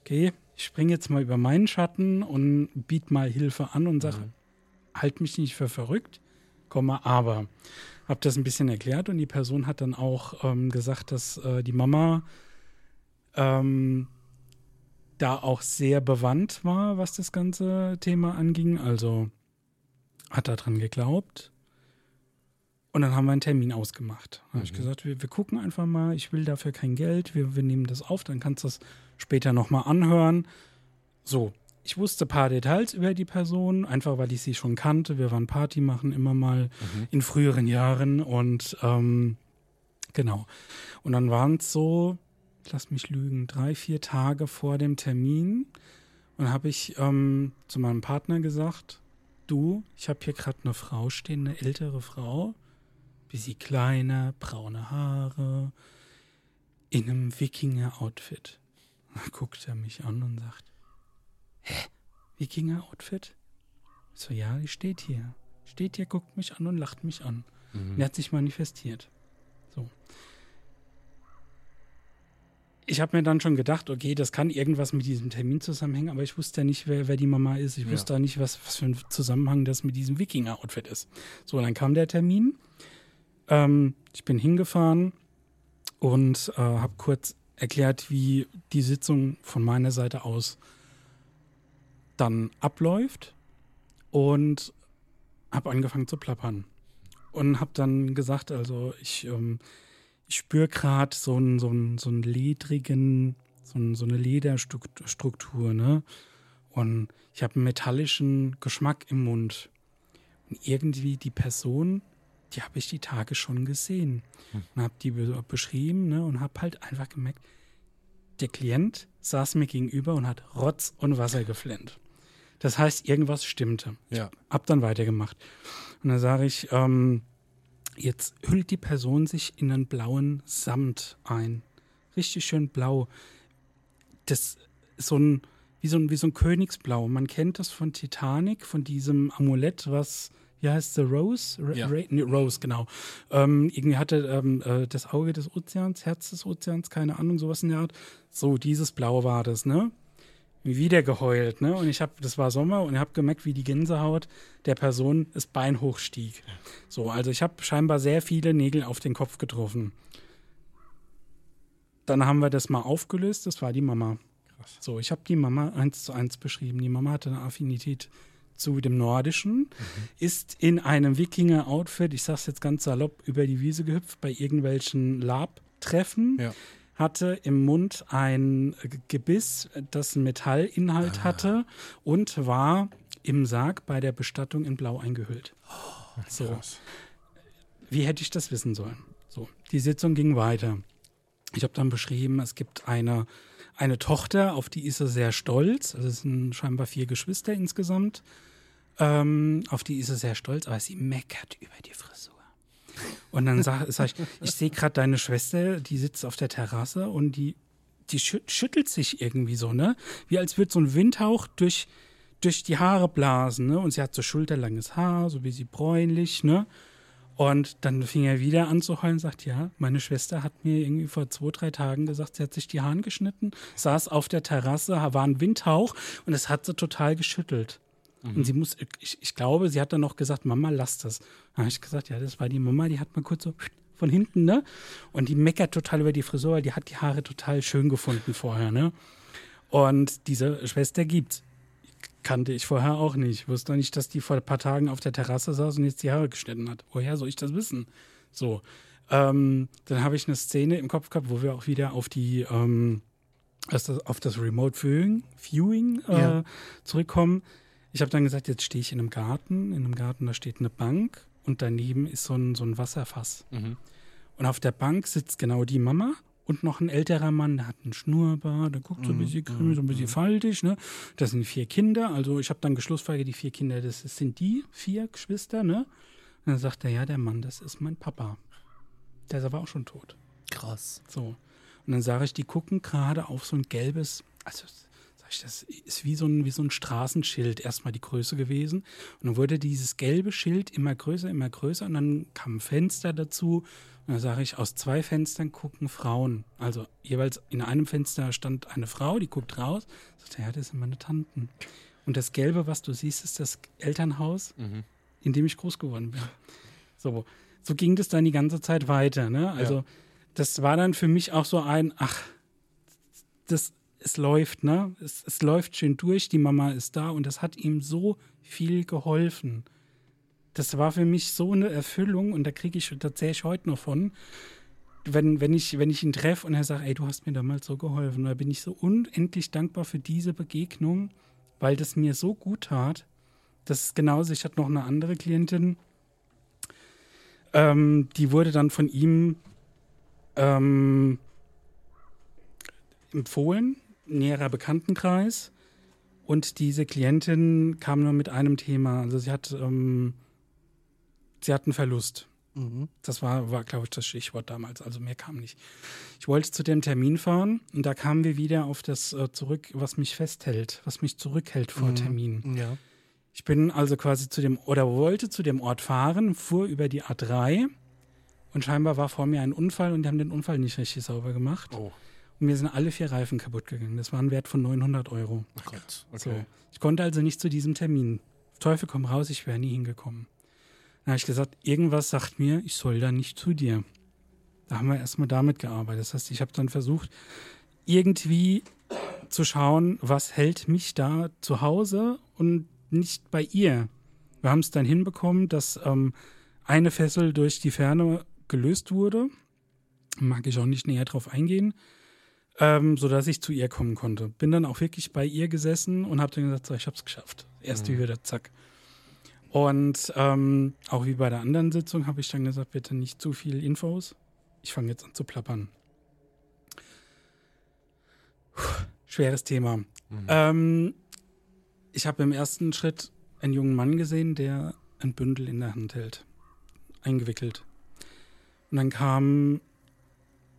okay, ich springe jetzt mal über meinen Schatten und biete mal Hilfe an und sage, halt mich nicht für verrückt, komme aber. Habe das ein bisschen erklärt und die Person hat dann auch ähm, gesagt, dass äh, die Mama ähm, da auch sehr bewandt war, was das ganze Thema anging. Also hat daran geglaubt. Und dann haben wir einen Termin ausgemacht. Da habe ich gesagt, wir, wir gucken einfach mal, ich will dafür kein Geld, wir, wir nehmen das auf, dann kannst du das später nochmal anhören. So, ich wusste ein paar Details über die Person, einfach weil ich sie schon kannte. Wir waren Party machen immer mal in früheren Jahren und ähm, genau. Und dann waren es so, lass mich lügen, drei, vier Tage vor dem Termin. Und habe ich ähm, zu meinem Partner gesagt, du, ich habe hier gerade eine Frau stehen, eine ältere Frau, bisschen kleiner, braune Haare, in einem Wikinger-Outfit. Da guckt er mich an und sagt, hä, Wikinger-Outfit? So, ja, die steht hier. Steht hier, guckt mich an und lacht mich an. Und er hat sich manifestiert. So. Ich habe mir dann schon gedacht, okay, das kann irgendwas mit diesem Termin zusammenhängen, aber ich wusste ja nicht, wer, wer die Mama ist. Ich wusste auch nicht, was, was für ein Zusammenhang das mit diesem Wikinger-Outfit ist. So, dann kam der Termin. Ähm, ich bin hingefahren und äh, habe kurz erklärt, wie die Sitzung von meiner Seite aus dann abläuft und habe angefangen zu plappern und habe dann gesagt, also ich, ähm, ich spüre gerade so einen so einen- so einen ledrigen, so, einen, so eine Lederstruktur, ne? Und ich habe einen metallischen Geschmack im Mund. Und irgendwie die Person, die habe ich die Tage schon gesehen. Und habe die be beschrieben, ne? Und habe halt einfach gemerkt, der Klient saß mir gegenüber und hat Rotz und Wasser geflennt. Das heißt, irgendwas stimmte. Ja. Hab dann weitergemacht. Und dann sage ich, ähm, jetzt hüllt die Person sich in einen blauen Samt ein. Richtig schön blau. Das ist so ein, wie so ein, wie so ein Königsblau. Man kennt das von Titanic, von diesem Amulett, was, wie heißt der, Rose? Ra Ja. Ra nee, Rose, genau. Ähm, irgendwie hatte ähm, äh, das Auge des Ozeans, Herz des Ozeans, keine Ahnung, sowas in der Art. So, dieses Blau war das, ne? Wieder geheult, ne? Und ich habe, das war Sommer und ich habe gemerkt, wie die Gänsehaut der Person das Bein hochstieg. So, also ich habe scheinbar sehr viele Nägel auf den Kopf getroffen. Dann haben wir das mal aufgelöst, das war die Mama. So, ich habe die Mama eins zu eins beschrieben. Die Mama hatte eine Affinität zu dem Nordischen, ist in einem Wikinger-Outfit, ich sag's jetzt ganz salopp, über die Wiese gehüpft bei irgendwelchen Lab-Treffen Ja. Hatte im Mund ein Gebiss, das einen Metallinhalt hatte und war im Sarg bei der Bestattung in Blau eingehüllt. so. Wie hätte ich das wissen sollen? So, die Sitzung ging weiter. Ich habe dann beschrieben, es gibt eine, eine Tochter, auf die ist er sehr stolz. Also es sind scheinbar vier Geschwister insgesamt. Ähm, auf die ist er sehr stolz, aber sie meckert über die Frisur. Und dann sage sag ich, ich sehe gerade deine Schwester, die sitzt auf der Terrasse und die, die schü schüttelt sich irgendwie so, ne? Wie als würde so ein Windhauch durch, durch die Haare blasen, ne? Und sie hat so schulterlanges Haar, so wie sie bräunlich, ne? Und dann fing er wieder an zu heulen und sagt, ja, meine Schwester hat mir irgendwie vor zwei, drei Tagen gesagt, sie hat sich die Haare geschnitten, saß auf der Terrasse, war ein Windhauch und es hat sie total geschüttelt. Und sie muss, ich, ich glaube, sie hat dann noch gesagt, Mama, lass das. Dann habe ich gesagt, ja, das war die Mama, die hat mal kurz so von hinten, ne? Und die meckert total über die Frisur, weil die hat die Haare total schön gefunden vorher, ne? Und diese Schwester gibt's. Kannte ich vorher auch nicht. Ich wusste nicht, dass die vor ein paar Tagen auf der Terrasse saß und jetzt die Haare geschnitten hat. Woher soll ich das wissen? So. Ähm, dann habe ich eine Szene im Kopf gehabt, wo wir auch wieder auf die, ähm, auf das Remote Viewing, Viewing äh, Ja. zurückkommen. Ich habe dann gesagt, jetzt stehe ich in einem Garten. In einem Garten, da steht eine Bank und daneben ist so ein, so ein Wasserfass. Und auf der Bank sitzt genau die Mama und noch ein älterer Mann, der hat einen Schnurrbart, der guckt so ein bisschen grimmig, so ein bisschen faltig. Ne? Das sind vier Kinder. Also ich habe dann geschlussfolgert, die vier Kinder, das sind die vier Geschwister. Ne? Und dann sagt er, ja, der Mann, das ist mein Papa. Der ist aber auch schon tot. Krass. So. Und dann sage ich, die gucken gerade auf so ein gelbes, also das ist wie so ein, wie so ein Straßenschild erstmal die Größe gewesen. Und dann wurde dieses gelbe Schild immer größer, immer größer und dann kam ein Fenster dazu. Und dann sage ich, aus zwei Fenstern gucken Frauen. Also jeweils in einem Fenster stand eine Frau, die guckt raus. Sagt, ja, das sind meine Tanten. Und das Gelbe, was du siehst, ist das Elternhaus, in dem ich groß geworden bin. So, so ging das dann die ganze Zeit weiter. Ne? Also das war dann für mich auch so ein, ach, das, es läuft, ne? Es, es läuft schön durch, die Mama ist da und das hat ihm so viel geholfen. Das war für mich so eine Erfüllung und da kriege ich, da zähle ich heute noch von. Wenn, wenn, ich, wenn ich ihn treffe und er sagt, ey, du hast mir damals so geholfen, da bin ich so unendlich dankbar für diese Begegnung, weil das mir so gut tat. Das ist genauso, ich hatte noch eine andere Klientin, ähm, die wurde dann von ihm ähm, empfohlen, näherer Bekanntenkreis. Und diese Klientin kam nur mit einem Thema. Also sie hat, ähm, sie hat einen Verlust. Das war, war glaube ich, das Stichwort damals. Also mehr kam nicht. Ich wollte zu dem Termin fahren und da kamen wir wieder auf das äh, zurück, was mich festhält, was mich zurückhält vor Termin. Ja. Ich bin also quasi zu dem, oder wollte zu dem Ort fahren, fuhr über die A3 und scheinbar war vor mir ein Unfall und die haben den Unfall nicht richtig sauber gemacht. Oh. Und mir sind alle vier Reifen kaputt gegangen. Das war ein Wert von 900 Euro. Oh Gott. So. Ich konnte also nicht zu diesem Termin. Teufel komm raus, ich wäre nie hingekommen. Dann habe ich gesagt, irgendwas sagt mir, ich soll da nicht zu dir. Da haben wir erstmal damit gearbeitet. Das heißt, ich habe dann versucht, irgendwie zu schauen, was hält mich da zu Hause und nicht bei ihr. Wir haben es dann hinbekommen, dass ähm, eine Fessel durch die Ferne gelöst wurde. Mag ich auch nicht näher drauf eingehen ähm, sodass ich zu ihr kommen konnte. Bin dann auch wirklich bei ihr gesessen und habe dann gesagt, so, ich habe es geschafft. Erste Hürde, zack. Und ähm, auch wie bei der anderen Sitzung habe ich dann gesagt, bitte nicht zu viel Infos. Ich fange jetzt an zu plappern. Puh, schweres Thema. Ähm, ich habe im ersten Schritt einen jungen Mann gesehen, der ein Bündel in der Hand hält, eingewickelt. Und dann kam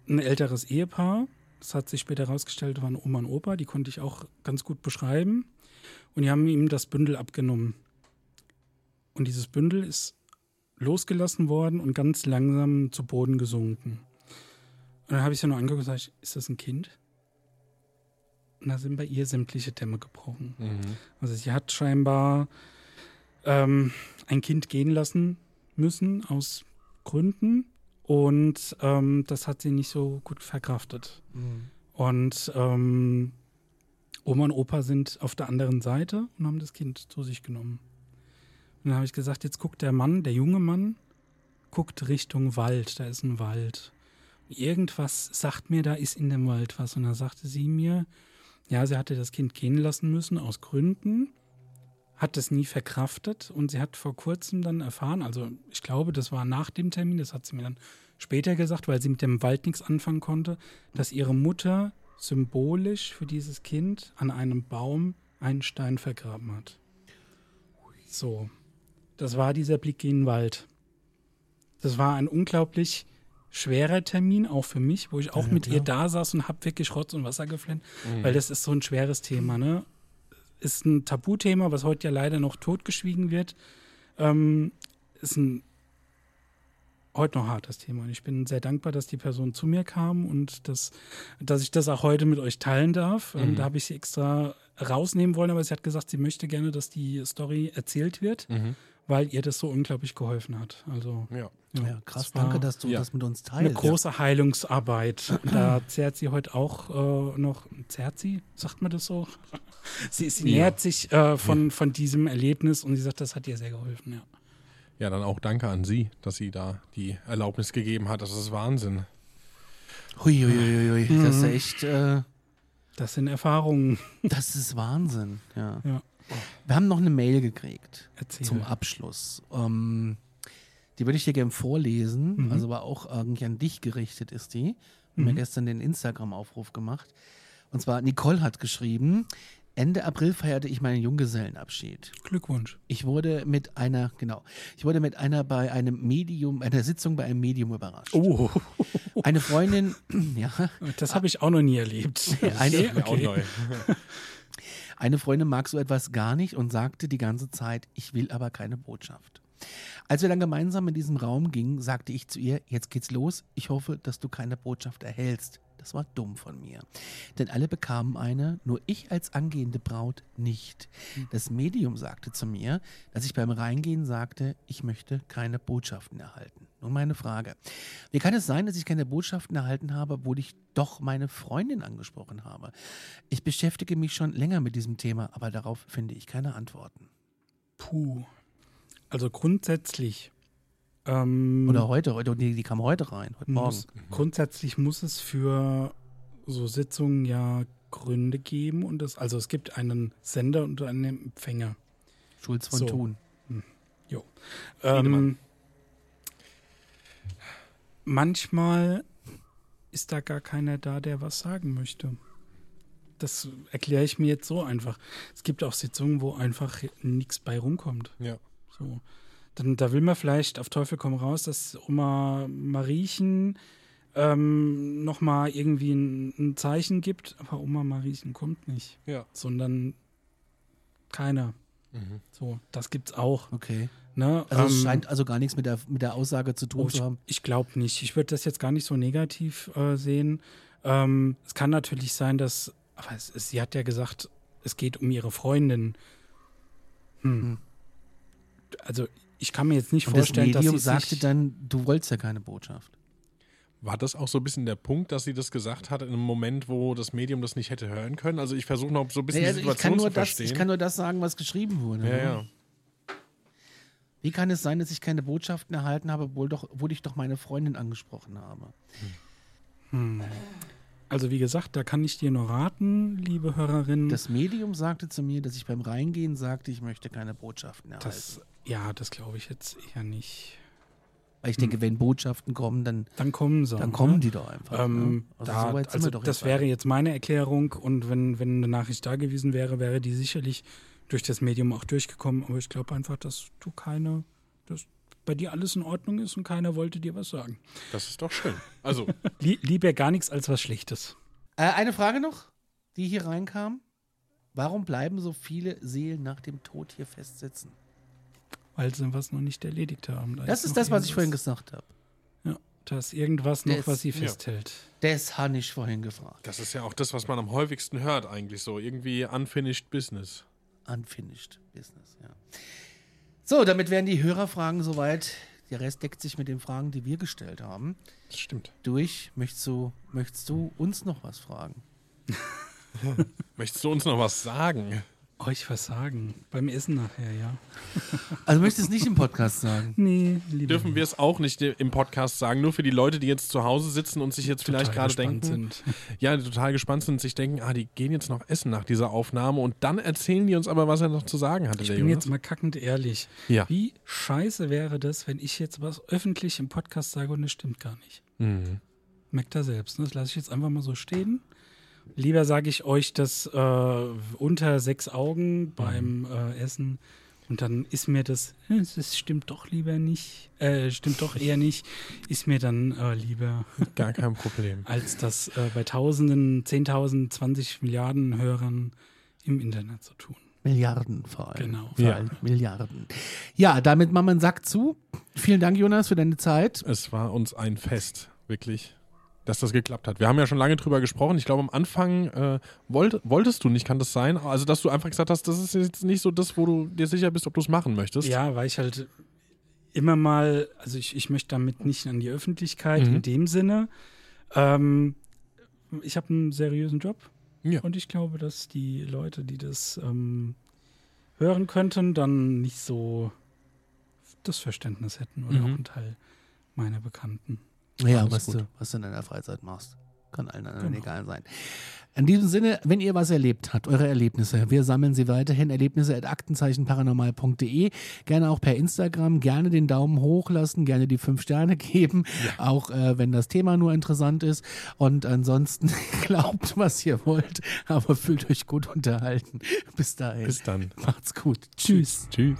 ein älteres Ehepaar, das hat sich später herausgestellt, waren Oma und Opa, die konnte ich auch ganz gut beschreiben. Und die haben ihm das Bündel abgenommen. Und dieses Bündel ist losgelassen worden und ganz langsam zu Boden gesunken. Und dann habe ich sie nur angeguckt und gesagt, ist das ein Kind? Und da sind bei ihr sämtliche Dämme gebrochen. Also sie hat scheinbar ähm, ein Kind gehen lassen müssen aus Gründen und ähm, das hat sie nicht so gut verkraftet. Und ähm, Oma und Opa sind auf der anderen Seite und haben das Kind zu sich genommen. Und dann habe ich gesagt, jetzt guckt der Mann, der junge Mann, guckt Richtung Wald, da ist ein Wald. Irgendwas sagt mir, da ist in dem Wald was. Und da sagte sie mir, ja, sie hatte das Kind gehen lassen müssen aus Gründen, hat es nie verkraftet und sie hat vor kurzem dann erfahren, also ich glaube, das war nach dem Termin, das hat sie mir dann später gesagt, weil sie mit dem Wald nichts anfangen konnte, dass ihre Mutter symbolisch für dieses Kind an einem Baum einen Stein vergraben hat. So, das war dieser Blick in den Wald. Das war ein unglaublich schwerer Termin, auch für mich, wo ich auch mit ihr da saß und hab wirklich Rotz und Wasser geflennt, weil das ist so ein schweres Thema, ne? Ist ein Tabuthema, was heute ja leider noch totgeschwiegen wird. Ähm, ist ein heute noch hartes Thema. Und ich bin sehr dankbar, dass die Person zu mir kam und dass, dass ich das auch heute mit euch teilen darf. Ähm, da habe ich sie extra rausnehmen wollen, aber sie hat gesagt, sie möchte gerne, dass die Story erzählt wird, weil ihr das so unglaublich geholfen hat. Also Ja. Ja, krass. Danke, dass du ja. das mit uns eine teilst. große Heilungsarbeit. Und da zehrt sie heute auch äh, noch, zehrt sie, sagt man das so? Sie, sie nähert sich äh, von, von diesem Erlebnis und sie sagt, das hat ihr sehr geholfen, ja. Ja, dann auch danke an Sie, dass sie da die Erlaubnis gegeben hat. Das ist Wahnsinn. Hui, hui, hui, hui. Das Mhm. ist echt, äh, Das sind Erfahrungen. das ist Wahnsinn. Ja. Ja. Wir haben noch eine Mail gekriegt Erzähl. zum Abschluss. Ähm, die würde ich dir gerne vorlesen, Mhm. also aber auch irgendwie an dich gerichtet ist die. Wir haben ja gestern den Instagram-Aufruf gemacht. Und zwar, Nicole hat geschrieben, Ende April feierte ich meinen Junggesellenabschied. Glückwunsch. Ich wurde mit einer, genau, ich wurde mit einer bei einem Medium, einer Sitzung bei einem Medium überrascht. Oh, Eine Freundin, ja, das habe ich auch noch nie erlebt. eine, Mir auch neu. Eine Freundin mag so etwas gar nicht und sagte die ganze Zeit, ich will aber keine Botschaft. Als wir dann gemeinsam in diesem Raum gingen, sagte ich zu ihr, jetzt geht's los, ich hoffe, dass du keine Botschaft erhältst. Das war dumm von mir. Denn alle bekamen eine, nur ich als angehende Braut nicht. Das Medium sagte zu mir, dass ich beim Reingehen sagte, ich möchte keine Botschaften erhalten. Nun meine Frage. Wie kann es sein, dass ich keine Botschaften erhalten habe, obwohl ich doch meine Freundin angesprochen habe? Ich beschäftige mich schon länger mit diesem Thema, aber darauf finde ich keine Antworten. Puh. Also grundsätzlich. Ähm, Oder heute, heute die, die kam heute rein, heute Morgen. muss, grundsätzlich muss es für so Sitzungen ja Gründe geben und es, also es gibt einen Sender und einen Empfänger. Schulz von So. Thun. Jo. Ähm, manchmal ist da gar keiner da, der was sagen möchte. Das erkläre ich mir jetzt so einfach. Es gibt auch Sitzungen, wo einfach nichts bei rumkommt. Ja. So. Dann, da will man vielleicht auf Teufel komm raus, dass Oma Mariechen ähm, nochmal irgendwie ein, ein Zeichen gibt, aber Oma Mariechen kommt nicht, Ja. sondern keiner. So, das gibt's auch. Okay. Ne? Also es Ähm, scheint also gar nichts mit der, mit der Aussage zu tun Oh, zu ich haben. ich glaube nicht. Ich würde das jetzt gar nicht so negativ äh, sehen. Ähm, es kann natürlich sein, dass, aber es, es, sie hat ja gesagt, es geht um ihre Freundin. Hm. Also ich kann mir jetzt nicht Und das vorstellen, dass Medium sie sagte sich, dann, du wolltest ja keine Botschaft. War das auch so ein bisschen der Punkt, dass sie das gesagt hat in einem Moment, wo das Medium das nicht hätte hören können? Also ich versuche noch so ein bisschen die also ich, kann Situation nur zu das, verstehen. ich kann nur das sagen, was geschrieben wurde. ja, ne? ja. Wie kann es sein, dass ich keine Botschaften erhalten habe, obwohl, doch, obwohl ich doch meine Freundin angesprochen habe? also wie gesagt, da kann ich dir nur raten, liebe Hörerin. Das Medium sagte zu mir, dass ich beim Reingehen sagte, ich möchte keine Botschaften erhalten. das, ja, das glaube ich jetzt eher nicht. Weil ich denke, wenn Botschaften kommen, dann, Dann kommen sie. dann ne? kommen die doch einfach. Ähm, ne? Also da, so also das jetzt wäre jetzt meine Erklärung und wenn, wenn eine Nachricht da gewesen wäre, wäre die sicherlich durch das Medium auch durchgekommen. Aber ich glaube einfach, dass du keine, dass bei dir alles in Ordnung ist und keiner wollte dir was sagen. Das ist doch schön. Also, Lie lieber gar nichts als was Schlechtes. Äh, eine Frage noch, die hier reinkam. Warum bleiben so viele Seelen nach dem Tod hier festsitzen? Weil sie was noch nicht erledigt haben. Da Das ist noch das, was ich vorhin gesagt habe. Ja, da ist irgendwas noch, Das- was sie ja. festhält. Das habe ich vorhin gefragt. das ist ja auch das, was man am häufigsten hört eigentlich so. Irgendwie unfinished business. Unfinished Business, ja. So, damit wären die Hörerfragen soweit. Der Rest deckt sich mit den Fragen, die wir gestellt haben. Das stimmt. Durch. Möchtest du, möchtest du uns noch was fragen? Möchtest du uns noch was sagen? Euch was sagen. Beim Essen nachher, ja. Also möchtest du es nicht im Podcast sagen? Nee, lieber Dürfen wir es auch nicht im Podcast sagen, nur für die Leute, die jetzt zu Hause sitzen und sich jetzt vielleicht total gerade gespannt denken, sind. ja, die total gespannt sind und sich denken, ah, die gehen jetzt noch essen nach dieser Aufnahme und dann erzählen die uns aber, was er noch zu sagen hatte. Ich bin Jonas. jetzt mal kackend ehrlich. Ja. Wie scheiße wäre das, wenn ich jetzt was öffentlich im Podcast sage und es stimmt gar nicht? Mhm. Merkt er selbst. Ne? Das lasse ich jetzt einfach mal so stehen. Lieber sage ich euch das äh, unter sechs Augen beim äh, Essen und dann ist mir das, hm, das stimmt doch lieber nicht, äh, stimmt doch eher nicht, ist mir dann äh, lieber, Gar kein Problem. als das äh, bei Tausenden, Zehntausend, 20 Milliarden Hörern im Internet zu tun. Milliarden vor allem. Genau. Vor Ja. allem Milliarden. Ja, damit machen wir einen Sack zu. Vielen Dank, Jonas, für deine Zeit. Es war uns ein Fest, wirklich, dass das geklappt hat. Wir haben ja schon lange drüber gesprochen. Ich glaube, am Anfang äh, wollt, wolltest du nicht, kann das sein? Also, dass du einfach gesagt hast, das ist jetzt nicht so das, wo du dir sicher bist, ob du es machen möchtest. Ja, weil ich halt immer mal, also ich, ich möchte damit nicht an die Öffentlichkeit Mhm. in dem Sinne. Ähm, ich habe einen seriösen Job Ja. und ich glaube, dass die Leute, die das ähm, hören könnten, dann nicht so das Verständnis hätten oder Mhm. auch ein Teil meiner Bekannten. Ja, was gut. du, was du in deiner Freizeit machst. Kann allen anderen Genau. egal sein. In diesem Sinne, wenn ihr was erlebt habt, eure Erlebnisse, wir sammeln sie weiterhin. Erlebnisse at aktenzeichenparanormal.de. Gerne auch per Instagram. Gerne den Daumen hoch lassen, gerne die fünf Sterne geben. Auch äh, wenn das Thema nur interessant ist. Und ansonsten glaubt, was ihr wollt, aber fühlt euch gut unterhalten. Bis dahin. Bis dann. Macht's gut. Tschüss. Tschüss.